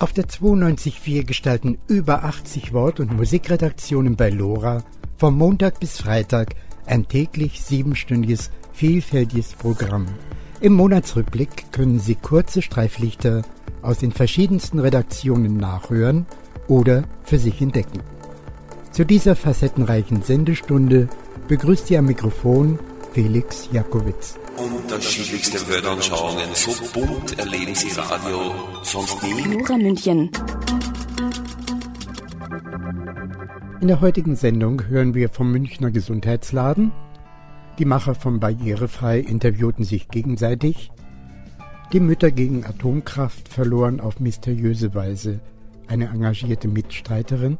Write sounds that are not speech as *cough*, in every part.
Auf der 92.4 gestalten über 80 Wort- und Musikredaktionen bei LoRa vom Montag bis Freitag ein täglich siebenstündiges, vielfältiges Programm. Im Monatsrückblick können Sie kurze Streiflichter aus den verschiedensten Redaktionen nachhören oder für sich entdecken. Zu dieser facettenreichen Sendestunde begrüßt Sie am Mikrofon Felix Jakowitz. Unterschiedlichste Weltanschauungen, so bunt erleben Sie Radio sonst nie. Lora München. In der heutigen Sendung hören wir vom Münchner Gesundheitsladen. Die Macher von Barrierefrei interviewten sich gegenseitig. Die Mütter gegen Atomkraft verloren auf mysteriöse Weise eine engagierte Mitstreiterin.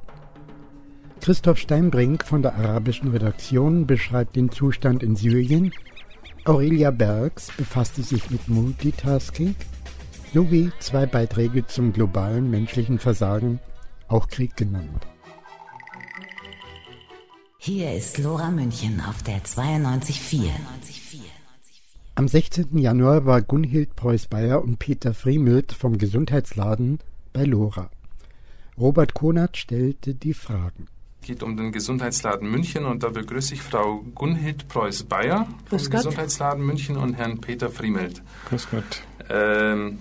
Christoph Steinbrink von der arabischen Redaktion beschreibt den Zustand in Syrien. Aurelia Bergs befasste sich mit Multitasking sowie zwei Beiträge zum globalen menschlichen Versagen, auch Krieg genannt. Hier ist Lora München auf der 92.4. Am 16. Januar war Gunhild Preuß-Bayer und Peter Friemelt vom Gesundheitsladen bei Lora. Robert Konert stellte die Fragen geht um den Gesundheitsladen München und da begrüße ich Frau Gunhild Preuß-Bayer vom Gesundheitsladen München und Herrn Peter Friemelt. Grüß Gott. Ähm,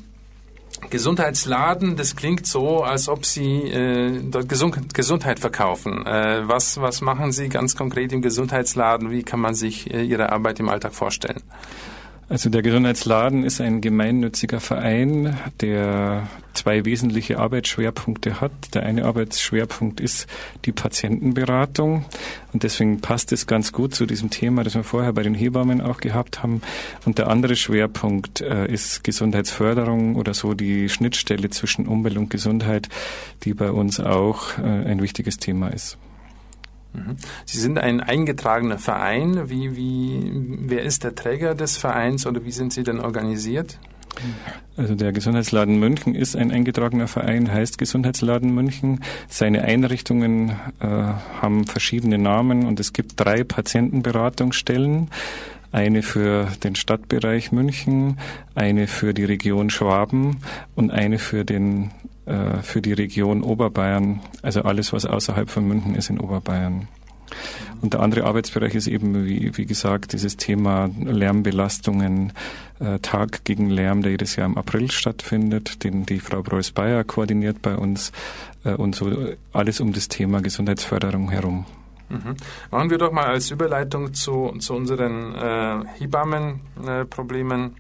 Gesundheitsladen, das klingt so, als ob Sie äh, dort Gesund Gesundheit verkaufen. Äh, was, was machen Sie ganz konkret im Gesundheitsladen? Wie kann man sich äh, Ihre Arbeit im Alltag vorstellen? Also der Gesundheitsladen ist ein gemeinnütziger Verein, der zwei wesentliche Arbeitsschwerpunkte hat. Der eine Arbeitsschwerpunkt ist die Patientenberatung und deswegen passt es ganz gut zu diesem Thema, das wir vorher bei den Hebammen auch gehabt haben. Und der andere Schwerpunkt äh, ist Gesundheitsförderung oder so die Schnittstelle zwischen Umwelt und Gesundheit, die bei uns auch äh, ein wichtiges Thema ist. Mhm. Sie sind ein eingetragener Verein. Wie, wie, wer ist der Träger des Vereins oder wie sind Sie denn organisiert? Also der Gesundheitsladen München ist ein eingetragener Verein, heißt Gesundheitsladen München. Seine Einrichtungen äh, haben verschiedene Namen und es gibt drei Patientenberatungsstellen. Eine für den Stadtbereich München, eine für die Region Schwaben und eine für den äh, für die Region Oberbayern, also alles, was außerhalb von München ist in Oberbayern. Und der andere Arbeitsbereich ist eben, wie, wie gesagt, dieses Thema Lärmbelastungen, äh, Tag gegen Lärm, der jedes Jahr im April stattfindet, den die Frau Preuß-Bayer koordiniert bei uns äh, und so alles um das Thema Gesundheitsförderung herum. Mhm. Machen wir doch mal als Überleitung zu, zu unseren äh, Hebammenproblemen.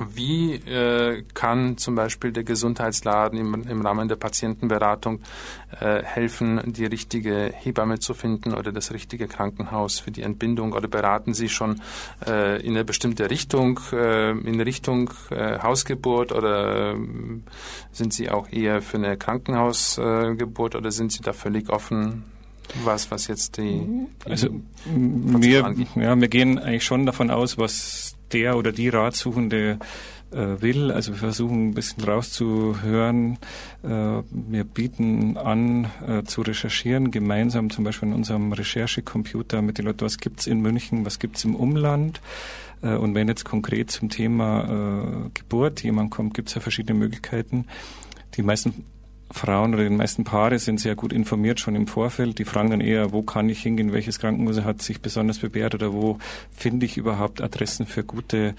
Wie äh, kann zum Beispiel der Gesundheitsladen im, im Rahmen der Patientenberatung äh, helfen, die richtige Hebamme zu finden oder das richtige Krankenhaus für die Entbindung? Oder beraten Sie schon äh, in eine bestimmte Richtung, äh, in Richtung äh, Hausgeburt oder äh, sind Sie auch eher für eine Krankenhausgeburt oder sind Sie da völlig offen? Was, was jetzt die, die also wir, ja, wir gehen eigentlich schon davon aus, was der oder die Ratsuchende äh, will. Also wir versuchen ein bisschen rauszuhören. Äh, wir bieten an äh, zu recherchieren, gemeinsam zum Beispiel in unserem Recherchecomputer mit den Leuten, was gibt's in München, was gibt's im Umland. Äh, und wenn jetzt konkret zum Thema äh, Geburt jemand kommt, gibt's ja verschiedene Möglichkeiten. Die meisten Frauen oder die meisten Paare sind sehr gut informiert schon im Vorfeld. Die fragen dann eher, wo kann ich hingehen, welches Krankenhaus hat sich besonders bewährt oder wo finde ich überhaupt Adressen für gute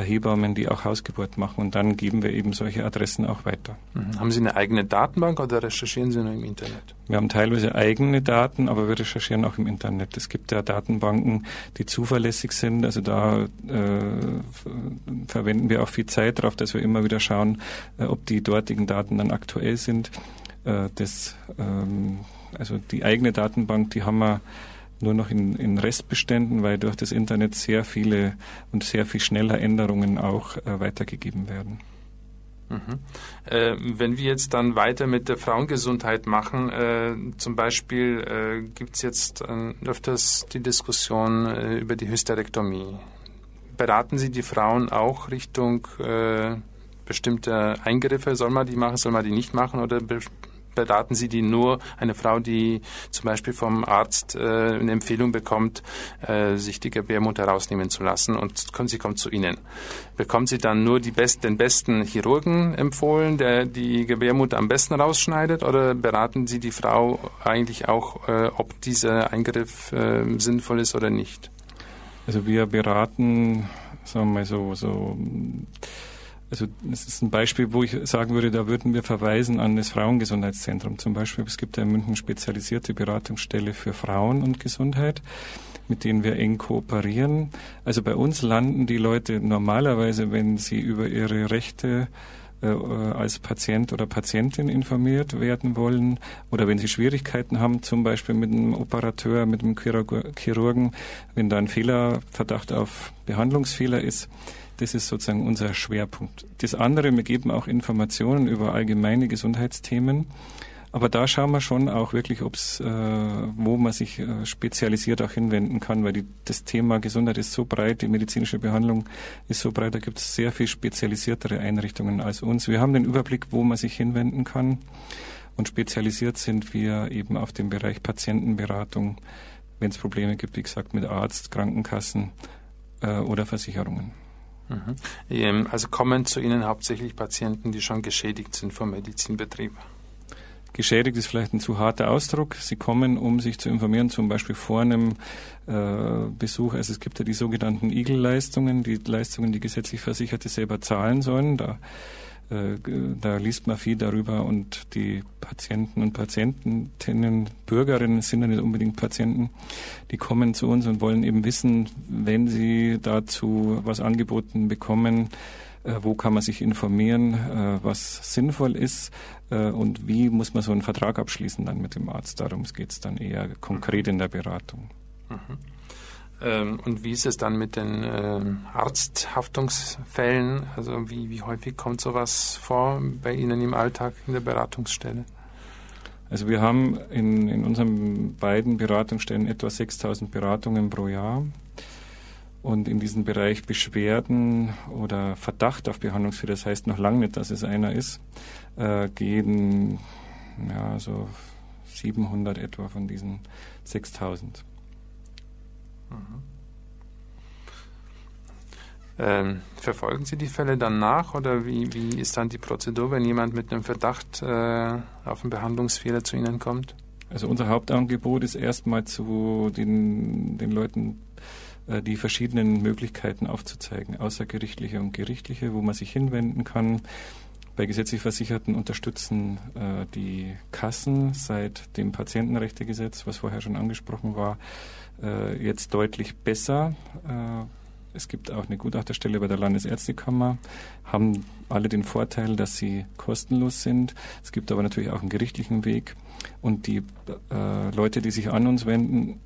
Hebammen, die auch Hausgeburt machen. Und dann geben wir eben solche Adressen auch weiter. Mhm. Haben Sie eine eigene Datenbank oder recherchieren Sie nur im Internet? Wir haben teilweise eigene Daten, aber wir recherchieren auch im Internet. Es gibt ja Datenbanken, die zuverlässig sind. Also da äh, verwenden wir auch viel Zeit darauf, dass wir immer wieder schauen, äh, ob die dortigen Daten dann aktuell sind. Äh, das, ähm, also die eigene Datenbank, die haben wir nur noch in, in Restbeständen, weil durch das Internet sehr viele und sehr viel schneller Änderungen auch äh, weitergegeben werden. Mhm. Äh, wenn wir jetzt dann weiter mit der Frauengesundheit machen, äh, zum Beispiel äh, gibt es jetzt äh, öfters die Diskussion äh, über die Hysterektomie. Beraten Sie die Frauen auch Richtung äh, bestimmter Eingriffe? Soll man die machen, soll man die nicht machen oder beraten Sie die nur, eine Frau, die zum Beispiel vom Arzt äh, eine Empfehlung bekommt, äh, sich die Gebärmutter rausnehmen zu lassen und sie kommt zu Ihnen. Bekommt sie dann nur best, den besten Chirurgen empfohlen, der die Gebärmutter am besten rausschneidet oder beraten Sie die Frau eigentlich auch, äh, ob dieser Eingriff äh, sinnvoll ist oder nicht? Also wir beraten, sagen wir mal so, so also das ist ein Beispiel, wo ich sagen würde, da würden wir verweisen an das Frauengesundheitszentrum. Zum Beispiel, es gibt ja in München spezialisierte Beratungsstelle für Frauen und Gesundheit, mit denen wir eng kooperieren. Also bei uns landen die Leute normalerweise, wenn sie über ihre Rechte äh, als Patient oder Patientin informiert werden wollen oder wenn sie Schwierigkeiten haben, zum Beispiel mit einem Operateur, mit einem Chirurgen, wenn da ein Fehlerverdacht auf Behandlungsfehler ist, das ist sozusagen unser Schwerpunkt. Das andere, wir geben auch Informationen über allgemeine Gesundheitsthemen. Aber da schauen wir schon auch wirklich, ob's, äh, wo man sich äh, spezialisiert auch hinwenden kann, weil die, das Thema Gesundheit ist so breit, die medizinische Behandlung ist so breit, da gibt es sehr viel spezialisiertere Einrichtungen als uns. Wir haben den Überblick, wo man sich hinwenden kann und spezialisiert sind wir eben auf dem Bereich Patientenberatung, wenn es Probleme gibt, wie gesagt, mit Arzt, Krankenkassen äh, oder Versicherungen. Mhm. Ähm, also kommen zu Ihnen hauptsächlich Patienten, die schon geschädigt sind vom Medizinbetrieb? Geschädigt ist vielleicht ein zu harter Ausdruck. Sie kommen, um sich zu informieren, zum Beispiel vor einem äh, Besuch. Also es gibt ja die sogenannten Igel-Leistungen, die Leistungen, die gesetzlich Versicherte selber zahlen sollen. Da da liest man viel darüber und die Patienten und Patientinnen, Bürgerinnen sind ja nicht unbedingt Patienten, die kommen zu uns und wollen eben wissen, wenn sie dazu was angeboten bekommen, äh, wo kann man sich informieren, äh, was sinnvoll ist und wie muss man so einen Vertrag abschließen dann mit dem Arzt. Darum geht es dann eher konkret in der Beratung. Mhm. Ähm, und wie ist es dann mit den ähm, Arzthaftungsfällen? Also wie, wie häufig kommt sowas vor bei Ihnen im Alltag in der Beratungsstelle? Also wir haben in, in unseren beiden Beratungsstellen etwa 6000 Beratungen pro Jahr. Und in diesem Bereich Beschwerden oder Verdacht auf Behandlungsfehler, das heißt noch lange nicht, dass es einer ist, äh, gehen ja, so 700 etwa von diesen 6000. Mhm. Ähm, verfolgen Sie die Fälle dann nach oder wie, wie ist dann die Prozedur, wenn jemand mit einem Verdacht äh, auf einen Behandlungsfehler zu Ihnen kommt? Also unser Hauptangebot ist erstmal zu den, den Leuten äh, die verschiedenen Möglichkeiten aufzuzeigen, außergerichtliche und gerichtliche, wo man sich hinwenden kann. Bei gesetzlich Versicherten unterstützen äh, die Kassen seit dem Patientenrechtegesetz, was vorher schon angesprochen war, äh, jetzt deutlich besser. Äh, es gibt auch eine Gutachterstelle bei der Landesärztekammer, haben alle den Vorteil, dass sie kostenlos sind. Es gibt aber natürlich auch einen gerichtlichen Weg. Und die äh, Leute, die sich an uns wenden,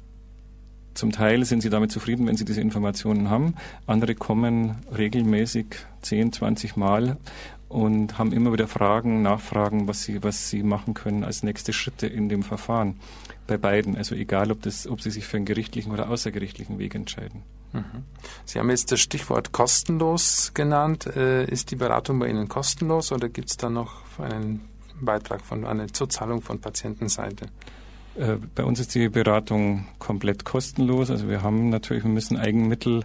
zum Teil sind sie damit zufrieden, wenn sie diese Informationen haben. Andere kommen regelmäßig 10, 20 Mal und haben immer wieder Fragen, Nachfragen, was sie, was sie machen können als nächste Schritte in dem Verfahren. Bei beiden, also egal, ob, das, ob sie sich für einen gerichtlichen oder außergerichtlichen Weg entscheiden. Mhm. Sie haben jetzt das Stichwort kostenlos genannt. Äh, ist die Beratung bei Ihnen kostenlos oder gibt es da noch einen Beitrag von einer Zuzahlung von Patientenseite? Äh, bei uns ist die Beratung komplett kostenlos. Also wir haben natürlich, wir müssen Eigenmittel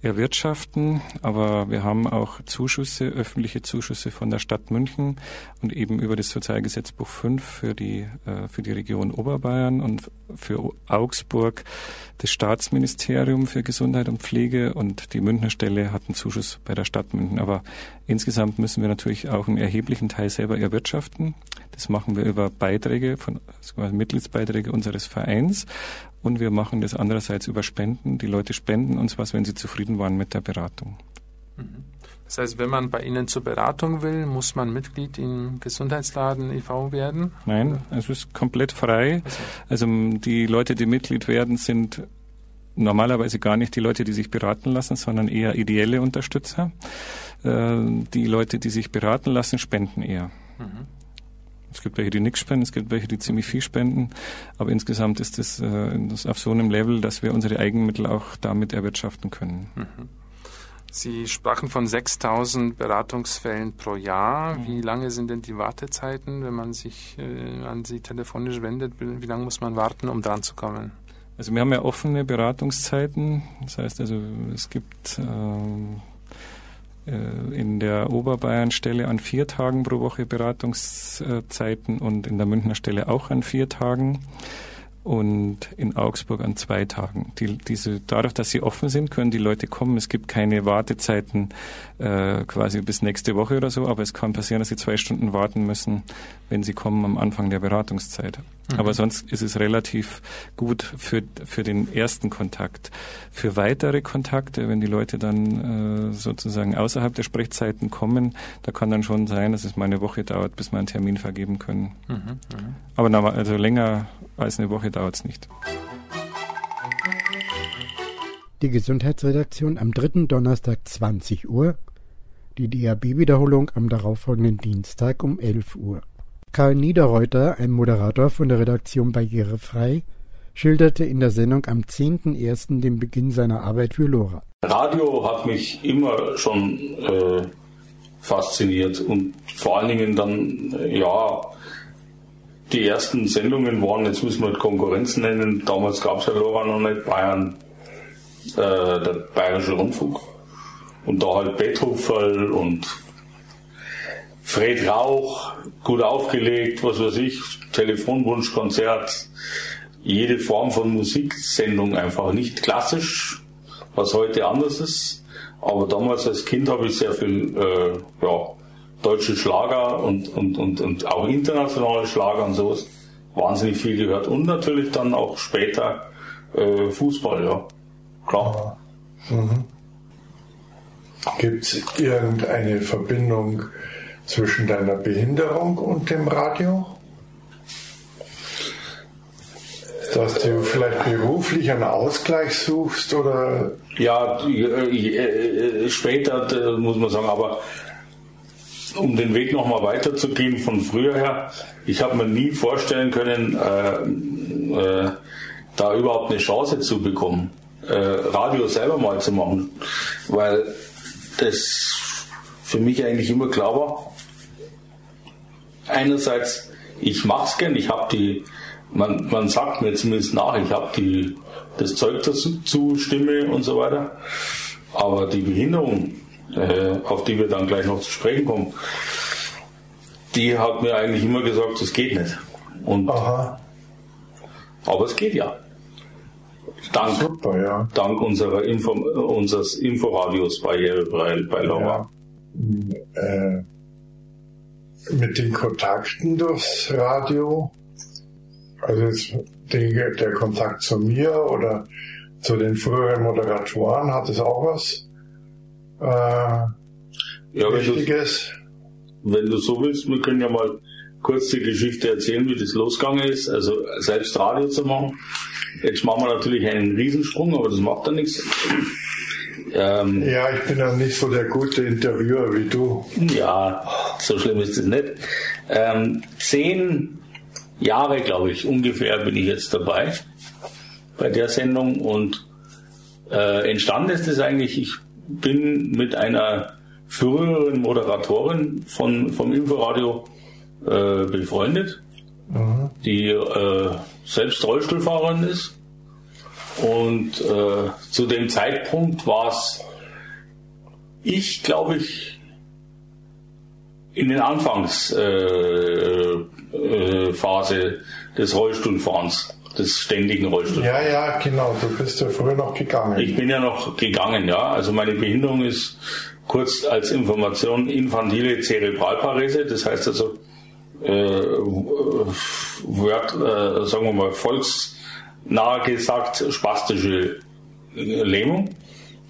erwirtschaften, aber wir haben auch Zuschüsse, öffentliche Zuschüsse von der Stadt München und eben über das Sozialgesetzbuch 5 für die, äh, für die Region Oberbayern und für Augsburg das Staatsministerium für Gesundheit und Pflege und die Münchner Stelle hat einen Zuschuss bei der Stadt München. Aber insgesamt müssen wir natürlich auch einen erheblichen Teil selber erwirtschaften. Das machen wir über Beiträge von also Mitgliedsbeiträge unseres Vereins und wir machen das andererseits über Spenden. Die Leute spenden uns was, wenn sie zufrieden waren mit der Beratung. Mhm. Das heißt, wenn man bei Ihnen zur Beratung will, muss man Mitglied im Gesundheitsladen e.V. werden? Nein, es ist komplett frei. Also die Leute, die Mitglied werden, sind normalerweise gar nicht die Leute, die sich beraten lassen, sondern eher ideelle Unterstützer. Äh, die Leute, die sich beraten lassen, spenden eher. Mhm. Es gibt welche, die nichts spenden, es gibt welche, die ziemlich viel spenden, aber insgesamt ist das, äh, das auf so einem Level, dass wir unsere Eigenmittel auch damit erwirtschaften können. Mhm. Sie sprachen von 6000 Beratungsfällen pro Jahr. Mhm. Wie lange sind denn die Wartezeiten, wenn man sich äh, an Sie telefonisch wendet? Wie lange muss man warten, um dran zu kommen? Also wir haben ja offene Beratungszeiten. Das heißt also, es gibt ähm, äh, in der Oberbayern-Stelle an vier Tagen pro Woche Beratungszeiten und in der Münchner Stelle auch an vier Tagen und in Augsburg an zwei Tagen. Die, diese, dadurch, dass sie offen sind, können die Leute kommen. Es gibt keine Wartezeiten äh, quasi bis nächste Woche oder so, aber es kann passieren, dass sie zwei Stunden warten müssen, wenn sie kommen am Anfang der Beratungszeit. Mhm. Aber sonst ist es relativ gut für, für den ersten Kontakt. Für weitere Kontakte, wenn die Leute dann äh, sozusagen außerhalb der Sprechzeiten kommen, da kann dann schon sein, dass es mal eine Woche dauert, bis wir einen Termin vergeben können. Mhm. Mhm. Aber also länger als eine Woche dauert es nicht. Die Gesundheitsredaktion am dritten Donnerstag 20 Uhr, die DAB-Wiederholung am darauffolgenden Dienstag um 11 Uhr. Karl Niederreuter, ein Moderator von der Redaktion Barrierefrei, schilderte in der Sendung am 10.01. den Beginn seiner Arbeit für Lora. Radio hat mich immer schon äh, fasziniert und vor allen Dingen dann, äh, ja, die ersten Sendungen waren, jetzt müssen wir Konkurrenz nennen, damals gab es ja Lora noch nicht, Bayern, äh, der Bayerische Rundfunk. Und da halt Beethoven und Fred Rauch, gut aufgelegt, was weiß ich, Telefonwunschkonzert, jede Form von Musiksendung einfach nicht klassisch, was heute anders ist. Aber damals als Kind habe ich sehr viel äh, ja, deutsche Schlager und, und, und, und auch internationale Schlager und sowas wahnsinnig viel gehört. Und natürlich dann auch später äh, Fußball, ja. Klar. Mhm. Gibt es irgendeine Verbindung zwischen deiner Behinderung und dem Radio? Dass du vielleicht beruflich einen Ausgleich suchst oder? Ja, äh, äh, später äh, muss man sagen, aber um den Weg nochmal weiterzugehen von früher her, ich habe mir nie vorstellen können, äh, äh, da überhaupt eine Chance zu bekommen, äh, Radio selber mal zu machen, weil das für mich eigentlich immer klar war. Einerseits, ich mache es gern, ich habe die, man, man sagt mir zumindest nach, ich habe die das Zeug dazu, Stimme und so weiter, aber die Behinderung auf die wir dann gleich noch zu sprechen kommen, die hat mir eigentlich immer gesagt, das geht nicht. Und, Aha. Aber es geht ja. Dank, Super, ja. dank unserer Info, unseres Inforadios Barrierefrei bei Laura. Ja. Äh, mit den Kontakten durchs Radio, also der Kontakt zu mir oder zu den früheren Moderatoren, hat es auch was? Äh, ja, Wichtiges. Wenn du, so willst, wir können ja mal kurz die Geschichte erzählen, wie das losgegangen ist. Also selbst Radio zu machen. Jetzt machen wir natürlich einen Riesensprung, aber das macht dann nichts. Ähm, ja, ich bin ja nicht so der gute Interviewer wie du. Ja, so schlimm ist es nicht. Ähm, zehn Jahre, glaube ich, ungefähr bin ich jetzt dabei bei der Sendung und äh, entstanden ist es eigentlich, ich bin mit einer früheren Moderatorin von, vom Inforadio äh, befreundet, mhm. die äh, selbst Rollstuhlfahrerin ist. Und äh, zu dem Zeitpunkt war es, ich glaube ich, in den Anfangsphase äh, äh, des Rollstuhlfahrens des ständigen Rollstuhls. Ja, ja, genau. Du bist ja früher noch gegangen. Ich bin ja noch gegangen, ja. Also meine Behinderung ist kurz als Information infantile Zerebralparese. Das heißt also, äh, Word, äh, sagen wir mal, volksnah gesagt, spastische Lähmung.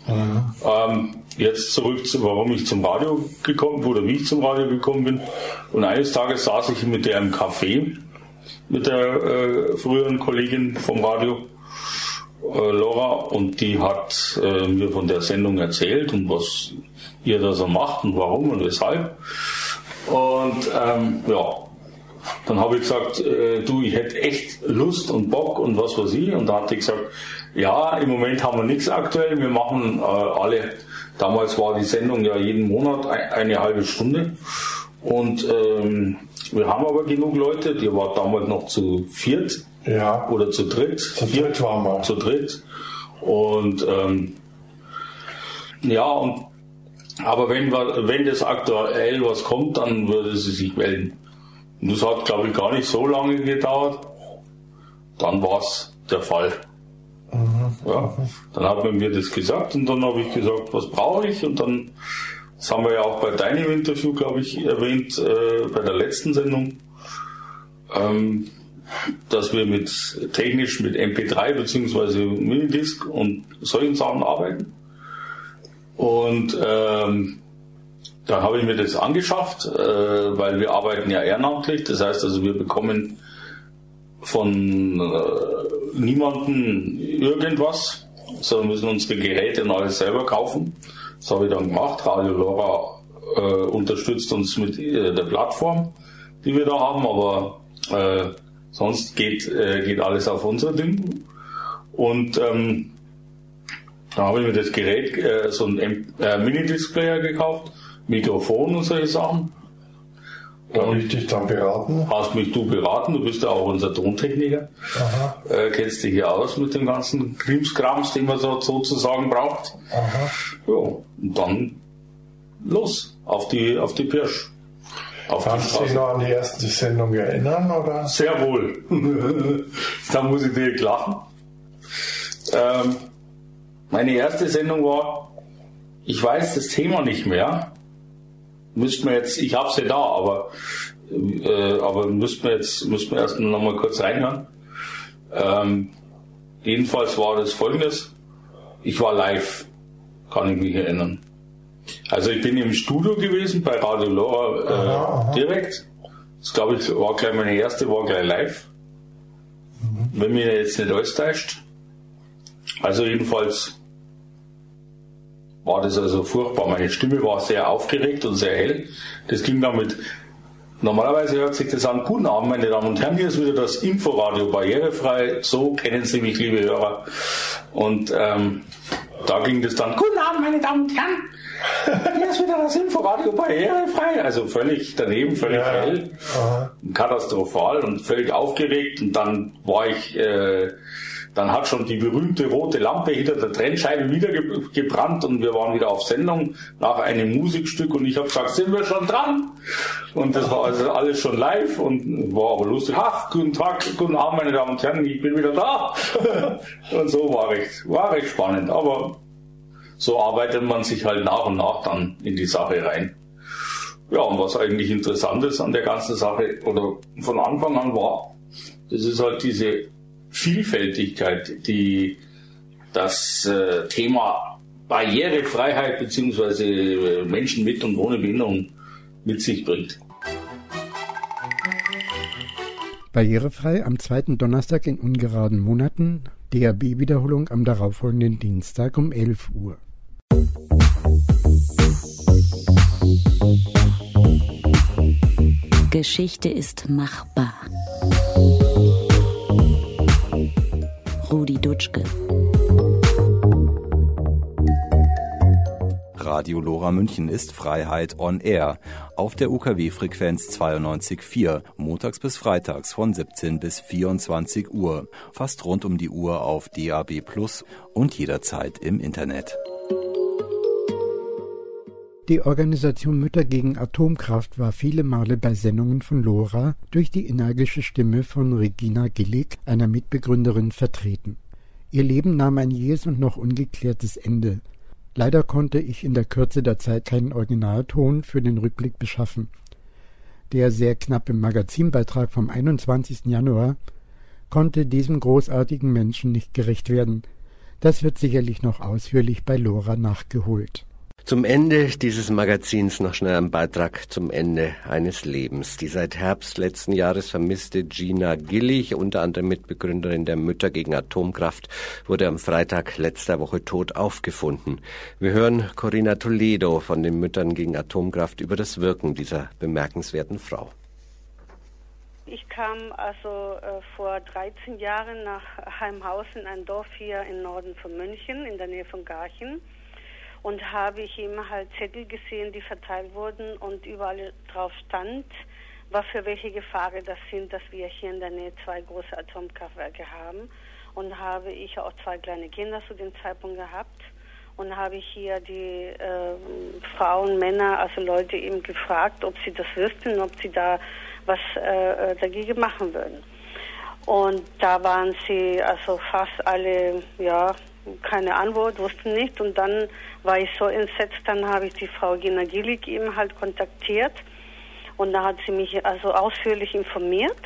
Mhm. Ähm, jetzt zurück zu, warum ich zum Radio gekommen bin oder wie ich zum Radio gekommen bin. Und eines Tages saß ich mit der im Café mit der äh, früheren Kollegin vom Radio, äh, Laura, und die hat äh, mir von der Sendung erzählt und was ihr da so macht und warum und weshalb. Und ähm, ja, dann habe ich gesagt, äh, du, ich hätte echt Lust und Bock und was weiß ich. Und da hat die gesagt, ja, im Moment haben wir nichts aktuell, wir machen äh, alle Damals war die Sendung ja jeden Monat eine halbe Stunde. Und ähm, wir haben aber genug Leute, die war damals noch zu viert ja. oder zu dritt. Zu dritt waren wir. Zu dritt. Und ähm, ja, und aber wenn, wenn das aktuell was kommt, dann würde sie sich melden. Und das hat, glaube ich, gar nicht so lange gedauert. Dann war es der Fall. Mhm. Ja, dann hat man mir das gesagt und dann habe ich gesagt, was brauche ich? Und dann, das haben wir ja auch bei deinem Interview, glaube ich, erwähnt, äh, bei der letzten Sendung, ähm, dass wir mit technisch mit MP3 bzw. Minidisc und solchen Sachen arbeiten. Und ähm, dann habe ich mir das angeschafft, äh, weil wir arbeiten ja ehrenamtlich. Das heißt also, wir bekommen von äh, niemandem irgendwas, sondern müssen unsere Geräte alles selber kaufen. Das habe ich dann gemacht. Radio Lora äh, unterstützt uns mit äh, der Plattform, die wir da haben, aber äh, sonst geht, äh, geht alles auf unser Ding. Und ähm, da habe ich mir das Gerät, äh, so ein äh, Mini-Displayer gekauft, Mikrofon und solche Sachen. Kann ich dich dann beraten? Hast mich du beraten, du bist ja auch unser Tontechniker. Aha. Äh, kennst dich hier aus mit dem ganzen Krimskrams, den man so sozusagen braucht. Aha. Ja, und dann los, auf die, auf die Pirsch. Auf Kannst du dich noch an die erste Sendung erinnern, oder? Sehr wohl. *laughs* da muss ich direkt lachen. Ähm, meine erste Sendung war, ich weiß das Thema nicht mehr, müsste man jetzt, ich habe sie ja da, aber, äh, aber müsste man jetzt, müsste man erst noch mal kurz reinhören. Ähm, jedenfalls war das folgendes. Ich war live, kann ich mich erinnern. Also ich bin im Studio gewesen bei Radio Lora äh, aha, aha. direkt. Das glaube ich war gleich meine erste, war gleich live. Mhm. Wenn mir jetzt nicht alles täuscht. Also jedenfalls war das also furchtbar. Meine Stimme war sehr aufgeregt und sehr hell. Das ging damit. Normalerweise hört sich das an. Guten Abend, meine Damen und Herren. Hier ist wieder das Inforadio barrierefrei. So kennen Sie mich, liebe Hörer. Und ähm, da ging das dann. Guten Abend, meine Damen und Herren. Hier ist wieder das Inforadio barrierefrei. Also völlig daneben, völlig ja. hell, Aha. katastrophal und völlig aufgeregt. Und dann war ich äh, dann hat schon die berühmte rote Lampe hinter der Trennscheibe wieder ge gebrannt und wir waren wieder auf Sendung nach einem Musikstück und ich habe gesagt, sind wir schon dran? Und das war also alles schon live und war aber lustig. Ach, guten Tag, guten Abend, meine Damen und Herren, ich bin wieder da. *laughs* und so war recht, war recht spannend. Aber so arbeitet man sich halt nach und nach dann in die Sache rein. Ja, und was eigentlich interessant ist an der ganzen Sache oder von Anfang an war, das ist halt diese Vielfältigkeit, die das äh, Thema Barrierefreiheit bzw. Äh, Menschen mit und ohne Behinderung mit sich bringt. Barrierefrei am zweiten Donnerstag in ungeraden Monaten, DAB-Wiederholung am darauffolgenden Dienstag um 11 Uhr. Geschichte ist machbar. Rudi Dutschke. Radio Lora München ist Freiheit on Air auf der UKW-Frequenz 92.4, montags bis freitags von 17 bis 24 Uhr, fast rund um die Uhr auf DAB Plus und jederzeit im Internet. Die Organisation Mütter gegen Atomkraft war viele Male bei Sendungen von Lora durch die energische Stimme von Regina Gillig, einer Mitbegründerin, vertreten. Ihr Leben nahm ein jähes und noch ungeklärtes Ende. Leider konnte ich in der Kürze der Zeit keinen Originalton für den Rückblick beschaffen. Der sehr knappe Magazinbeitrag vom 21. Januar konnte diesem großartigen Menschen nicht gerecht werden. Das wird sicherlich noch ausführlich bei Lora nachgeholt. Zum Ende dieses Magazins noch schnell ein Beitrag zum Ende eines Lebens. Die seit Herbst letzten Jahres vermisste Gina Gillig, unter anderem Mitbegründerin der Mütter gegen Atomkraft, wurde am Freitag letzter Woche tot aufgefunden. Wir hören Corinna Toledo von den Müttern gegen Atomkraft über das Wirken dieser bemerkenswerten Frau. Ich kam also äh, vor 13 Jahren nach Heimhausen, ein Dorf hier im Norden von München, in der Nähe von Garchen und habe ich eben halt Zettel gesehen, die verteilt wurden und überall drauf stand, was für welche Gefahren das sind, dass wir hier in der Nähe zwei große Atomkraftwerke haben. Und habe ich auch zwei kleine Kinder zu dem Zeitpunkt gehabt und habe ich hier die äh, Frauen, Männer, also Leute eben gefragt, ob sie das wüssten, ob sie da was äh, dagegen machen würden. Und da waren sie also fast alle, ja, keine Antwort, wussten nicht. Und dann war ich so entsetzt, dann habe ich die Frau Gina Gillig eben halt kontaktiert. Und da hat sie mich also ausführlich informiert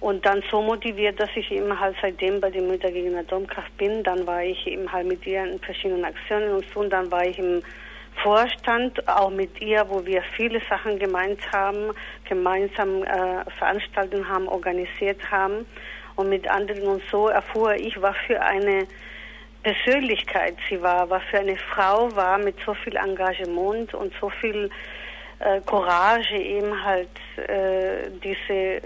und dann so motiviert, dass ich eben halt seitdem bei den Mütter gegen Atomkraft bin. Dann war ich eben halt mit ihr in verschiedenen Aktionen und so. Und dann war ich im Vorstand, auch mit ihr, wo wir viele Sachen gemeint haben, gemeinsam äh, Veranstaltungen haben, organisiert haben. Und mit anderen und so erfuhr ich, was für eine Persönlichkeit sie war, was für eine Frau war mit so viel Engagement und so viel äh, Courage eben halt äh, diese äh,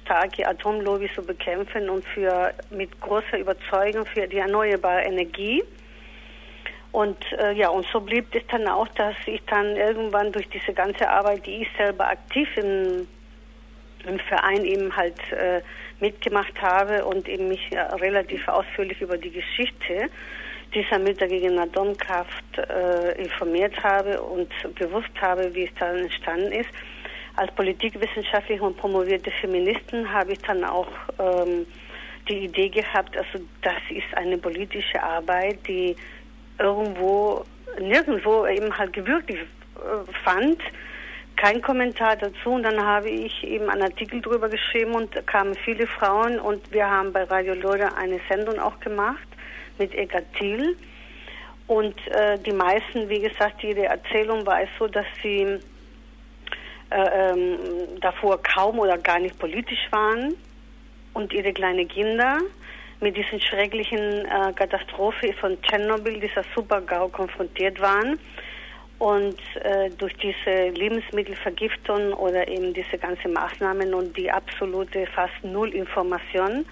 starke Atomlobby zu bekämpfen und für mit großer Überzeugung für die erneuerbare Energie. Und äh, ja, und so blieb es dann auch, dass ich dann irgendwann durch diese ganze Arbeit, die ich selber aktiv im, im Verein eben halt äh, mitgemacht habe und eben mich relativ ausführlich über die Geschichte dieser Mütter gegen Atomkraft äh, informiert habe und gewusst habe, wie es dann entstanden ist. Als politikwissenschaftliche und promovierte Feministin habe ich dann auch ähm, die Idee gehabt, also das ist eine politische Arbeit, die irgendwo, nirgendwo eben halt gewürdigt äh, fand. Kein Kommentar dazu. Und dann habe ich eben einen Artikel drüber geschrieben und kamen viele Frauen. Und wir haben bei Radio Lode eine Sendung auch gemacht mit Egatil. Und äh, die meisten, wie gesagt, ihre Erzählung war es so, dass sie äh, ähm, davor kaum oder gar nicht politisch waren. Und ihre kleinen Kinder mit diesen schrecklichen äh, Katastrophe von Tschernobyl, dieser Supergau, konfrontiert waren und äh, durch diese Lebensmittelvergiftung oder eben diese ganzen Maßnahmen und die absolute fast null Information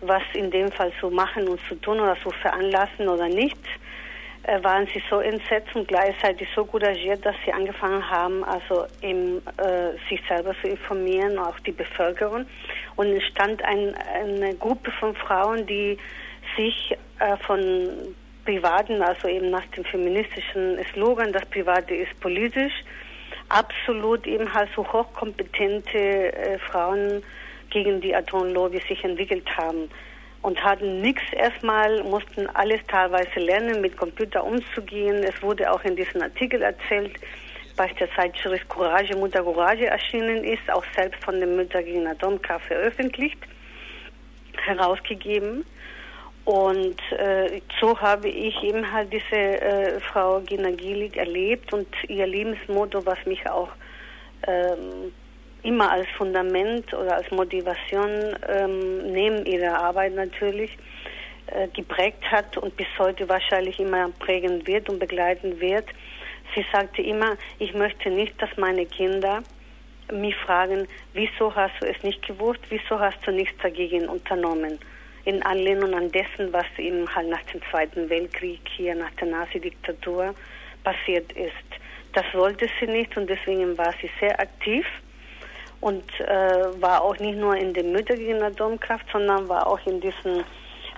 was in dem Fall zu machen und zu tun oder zu veranlassen oder nicht, äh, waren sie so entsetzt und gleichzeitig so couragiert, dass sie angefangen haben, also eben, äh, sich selber zu informieren, auch die Bevölkerung. Und es stand ein, eine Gruppe von Frauen, die sich äh, von Privaten, also eben nach dem feministischen Slogan, das Private ist politisch, absolut eben halt so hochkompetente äh, Frauen gegen die Atomlobby sich entwickelt haben und hatten nichts erstmal, mussten alles teilweise lernen, mit Computer umzugehen. Es wurde auch in diesem Artikel erzählt, bei der Zeitschrift Courage, Mutter Courage erschienen ist, auch selbst von den Mütter gegen Atomkraft veröffentlicht, herausgegeben. Und äh, so habe ich eben halt diese äh, Frau Gina Gielig erlebt und ihr Lebensmotto, was mich auch ähm, immer als Fundament oder als Motivation ähm, neben ihrer Arbeit natürlich äh, geprägt hat und bis heute wahrscheinlich immer prägen wird und begleiten wird. Sie sagte immer, ich möchte nicht, dass meine Kinder mich fragen, wieso hast du es nicht gewusst, wieso hast du nichts dagegen unternommen. In Anlehnung an dessen, was eben halt nach dem Zweiten Weltkrieg hier, nach der Nazi-Diktatur passiert ist. Das wollte sie nicht und deswegen war sie sehr aktiv und äh, war auch nicht nur in der Mütter gegen Atomkraft, sondern war auch in diesem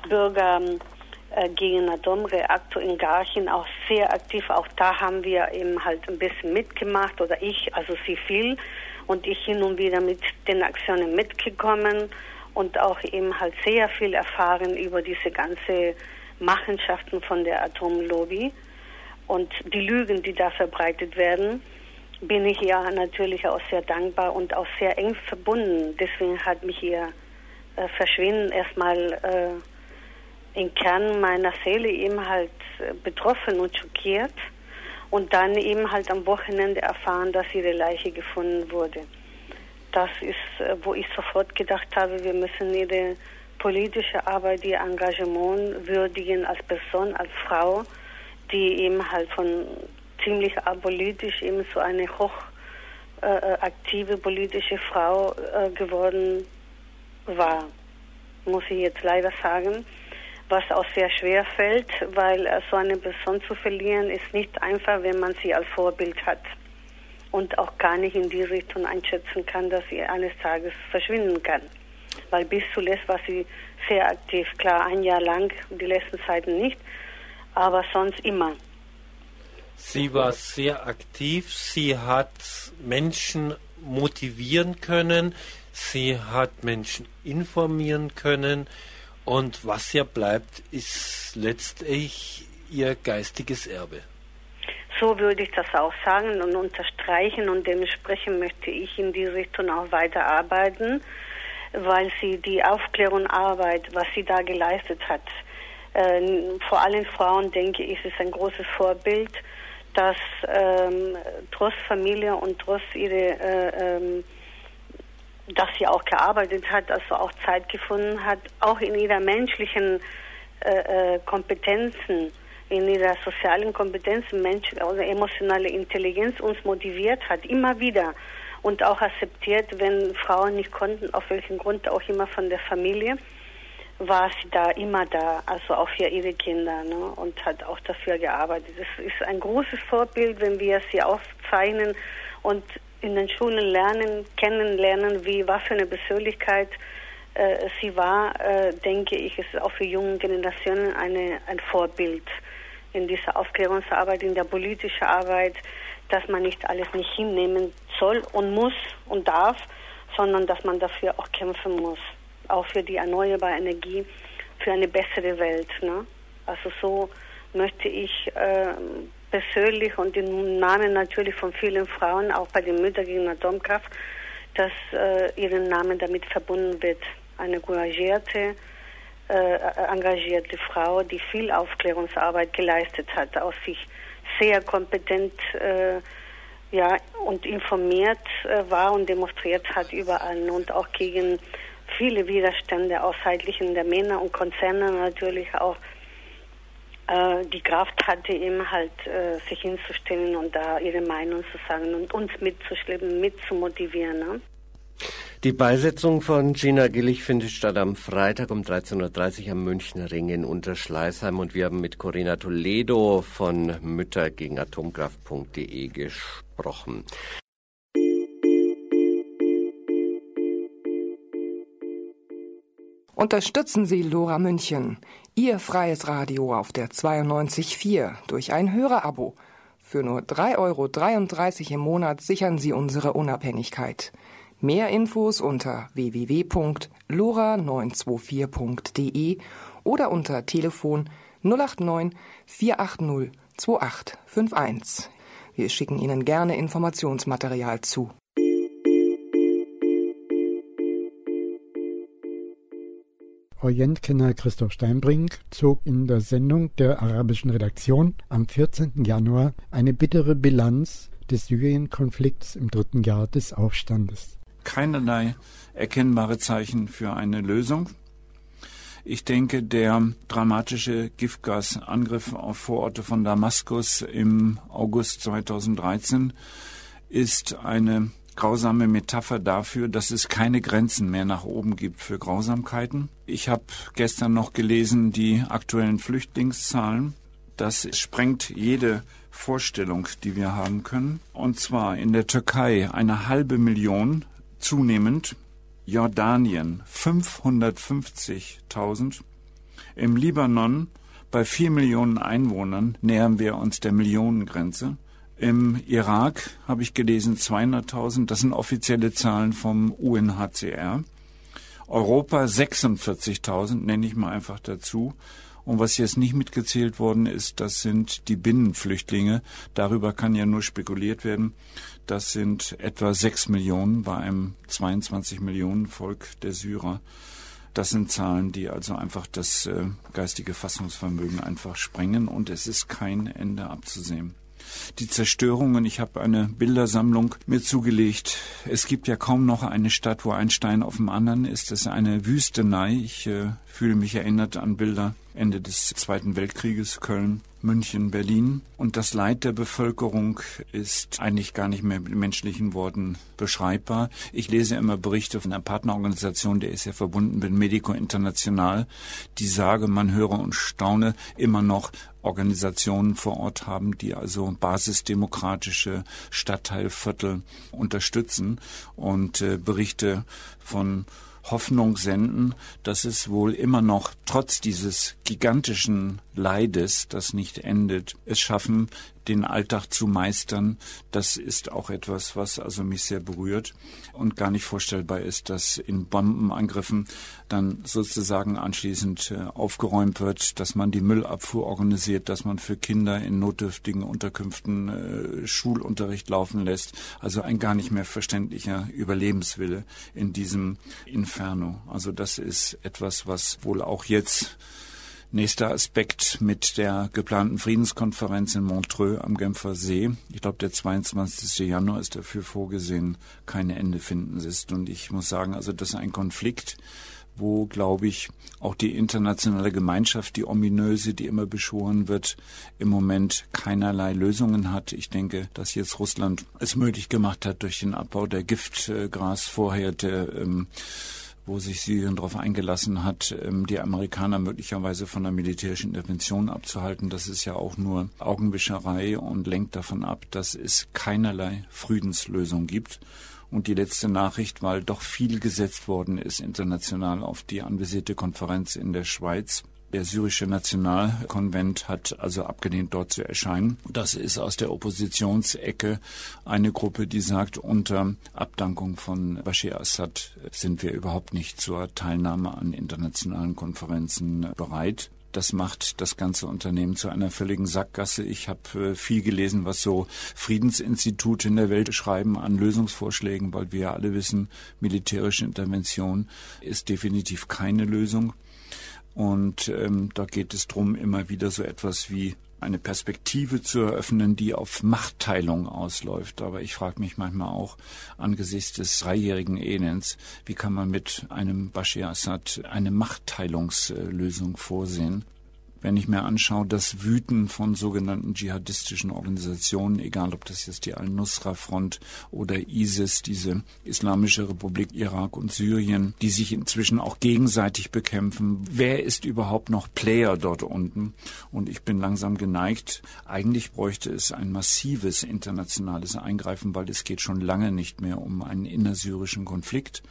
Bürger äh, gegen Atomreaktor in Garching auch sehr aktiv. Auch da haben wir eben halt ein bisschen mitgemacht oder ich, also sie viel und ich hin und wieder mit den Aktionen mitgekommen und auch eben halt sehr viel erfahren über diese ganze Machenschaften von der Atomlobby und die Lügen, die da verbreitet werden bin ich ihr natürlich auch sehr dankbar und auch sehr eng verbunden. Deswegen hat mich ihr äh, Verschwinden erstmal äh, im Kern meiner Seele eben halt äh, betroffen und schockiert und dann eben halt am Wochenende erfahren, dass ihre Leiche gefunden wurde. Das ist, äh, wo ich sofort gedacht habe, wir müssen ihre politische Arbeit, ihr Engagement würdigen als Person, als Frau, die eben halt von ziemlich apolitisch eben so eine hochaktive äh, politische Frau äh, geworden war, muss ich jetzt leider sagen, was auch sehr schwer fällt, weil äh, so eine Person zu verlieren ist nicht einfach, wenn man sie als Vorbild hat und auch gar nicht in die Richtung einschätzen kann, dass sie eines Tages verschwinden kann. Weil bis zuletzt war sie sehr aktiv, klar ein Jahr lang, die letzten Zeiten nicht, aber sonst immer. Sie war sehr aktiv, sie hat Menschen motivieren können, sie hat Menschen informieren können und was ihr bleibt, ist letztlich ihr geistiges Erbe. So würde ich das auch sagen und unterstreichen und dementsprechend möchte ich in die Richtung auch weiterarbeiten, weil sie die Aufklärungsarbeit, was sie da geleistet hat, äh, vor allem Frauen, denke ich, ist ein großes Vorbild dass ähm, trotz Familie und trotz ihre, äh, ähm, dass sie auch gearbeitet hat, also auch Zeit gefunden hat, auch in ihrer menschlichen äh, äh Kompetenzen, in ihrer sozialen Kompetenzen, Mensch, also emotionale Intelligenz uns motiviert hat, immer wieder und auch akzeptiert, wenn Frauen nicht konnten, auf welchen Grund auch immer von der Familie war sie da immer da, also auch für ihre Kinder ne, und hat auch dafür gearbeitet. Es ist ein großes Vorbild, wenn wir sie aufzeichnen und in den Schulen lernen, kennenlernen, wie was für eine Persönlichkeit äh, sie war, äh, denke ich, ist auch für junge Generationen eine, ein Vorbild in dieser Aufklärungsarbeit, in der politischen Arbeit, dass man nicht alles nicht hinnehmen soll und muss und darf, sondern dass man dafür auch kämpfen muss auch für die erneuerbare Energie, für eine bessere Welt. Ne? Also so möchte ich äh, persönlich und im Namen natürlich von vielen Frauen, auch bei den Müttern gegen Atomkraft, dass äh, ihren Namen damit verbunden wird. Eine couragierte, äh, engagierte Frau, die viel Aufklärungsarbeit geleistet hat, aus sich sehr kompetent äh, ja, und informiert äh, war und demonstriert hat überall und auch gegen viele Widerstände aus Seitlichen der Männer und Konzerne natürlich auch äh, die Kraft hatte, eben halt äh, sich hinzustellen und da ihre Meinung zu sagen und uns mitzuschleppen, mitzumotivieren. Ne? Die Beisetzung von Gina Gillig findet statt am Freitag um 13.30 Uhr am Münchner Ring in Unterschleißheim und wir haben mit Corinna Toledo von Mütter gegen Atomkraft.de gesprochen. Unterstützen Sie Lora München, Ihr freies Radio auf der 92.4 durch ein Hörerabo. Für nur 3,33 Euro im Monat sichern Sie unsere Unabhängigkeit. Mehr Infos unter www.lora924.de oder unter Telefon 089 480 2851. Wir schicken Ihnen gerne Informationsmaterial zu. Orientkenner Christoph Steinbrink zog in der Sendung der arabischen Redaktion am 14. Januar eine bittere Bilanz des Syrien-Konflikts im dritten Jahr des Aufstandes. Keinerlei erkennbare Zeichen für eine Lösung. Ich denke, der dramatische Giftgasangriff auf Vororte von Damaskus im August 2013 ist eine grausame Metapher dafür, dass es keine Grenzen mehr nach oben gibt für Grausamkeiten. Ich habe gestern noch gelesen die aktuellen Flüchtlingszahlen. Das sprengt jede Vorstellung, die wir haben können. Und zwar in der Türkei eine halbe Million zunehmend, Jordanien 550.000, im Libanon bei vier Millionen Einwohnern nähern wir uns der Millionengrenze. Im Irak habe ich gelesen 200.000, das sind offizielle Zahlen vom UNHCR. Europa 46.000, nenne ich mal einfach dazu. Und was jetzt nicht mitgezählt worden ist, das sind die Binnenflüchtlinge. Darüber kann ja nur spekuliert werden. Das sind etwa 6 Millionen bei einem 22 Millionen Volk der Syrer. Das sind Zahlen, die also einfach das äh, geistige Fassungsvermögen einfach sprengen und es ist kein Ende abzusehen die Zerstörungen. Ich habe eine Bildersammlung mir zugelegt. Es gibt ja kaum noch eine Stadt, wo ein Stein auf dem anderen ist. Es ist eine Wüstenei. Ich äh, fühle mich erinnert an Bilder Ende des Zweiten Weltkrieges, Köln, München, Berlin. Und das Leid der Bevölkerung ist eigentlich gar nicht mehr mit menschlichen Worten beschreibbar. Ich lese immer Berichte von einer Partnerorganisation, der ist ja verbunden mit Medico International, die sage, man höre und staune, immer noch Organisationen vor Ort haben, die also basisdemokratische Stadtteilviertel unterstützen und äh, Berichte von Hoffnung senden, dass es wohl immer noch trotz dieses gigantischen Leides, das nicht endet, es schaffen, den Alltag zu meistern, das ist auch etwas, was also mich sehr berührt und gar nicht vorstellbar ist, dass in Bombenangriffen dann sozusagen anschließend äh, aufgeräumt wird, dass man die Müllabfuhr organisiert, dass man für Kinder in notdürftigen Unterkünften äh, Schulunterricht laufen lässt. Also ein gar nicht mehr verständlicher Überlebenswille in diesem Inferno. Also das ist etwas, was wohl auch jetzt Nächster Aspekt mit der geplanten Friedenskonferenz in Montreux am Genfer See. Ich glaube, der 22. Januar ist dafür vorgesehen, keine Ende finden lässt. Und ich muss sagen, also das ist ein Konflikt, wo, glaube ich, auch die internationale Gemeinschaft, die ominöse, die immer beschworen wird, im Moment keinerlei Lösungen hat. Ich denke, dass jetzt Russland es möglich gemacht hat durch den Abbau der Giftgrasvorräte. Ähm, wo sich Syrien darauf eingelassen hat, ähm, die Amerikaner möglicherweise von einer militärischen Intervention abzuhalten. Das ist ja auch nur Augenwischerei und lenkt davon ab, dass es keinerlei Friedenslösung gibt. Und die letzte Nachricht, weil doch viel gesetzt worden ist international auf die anvisierte Konferenz in der Schweiz, der syrische Nationalkonvent hat also abgelehnt, dort zu erscheinen. Das ist aus der Oppositionsecke eine Gruppe, die sagt, unter Abdankung von Bashir Assad sind wir überhaupt nicht zur Teilnahme an internationalen Konferenzen bereit. Das macht das ganze Unternehmen zu einer völligen Sackgasse. Ich habe äh, viel gelesen, was so Friedensinstitute in der Welt schreiben an Lösungsvorschlägen, weil wir ja alle wissen, militärische Intervention ist definitiv keine Lösung. Und ähm, da geht es drum, immer wieder so etwas wie eine Perspektive zu eröffnen, die auf Machtteilung ausläuft. Aber ich frage mich manchmal auch angesichts des dreijährigen Elends, wie kann man mit einem Bashir Assad eine Machtteilungslösung vorsehen? Wenn ich mir anschaue, das Wüten von sogenannten dschihadistischen Organisationen, egal ob das jetzt die Al-Nusra-Front oder ISIS, diese Islamische Republik Irak und Syrien, die sich inzwischen auch gegenseitig bekämpfen. Wer ist überhaupt noch Player dort unten? Und ich bin langsam geneigt, eigentlich bräuchte es ein massives internationales Eingreifen, weil es geht schon lange nicht mehr um einen innersyrischen Konflikt,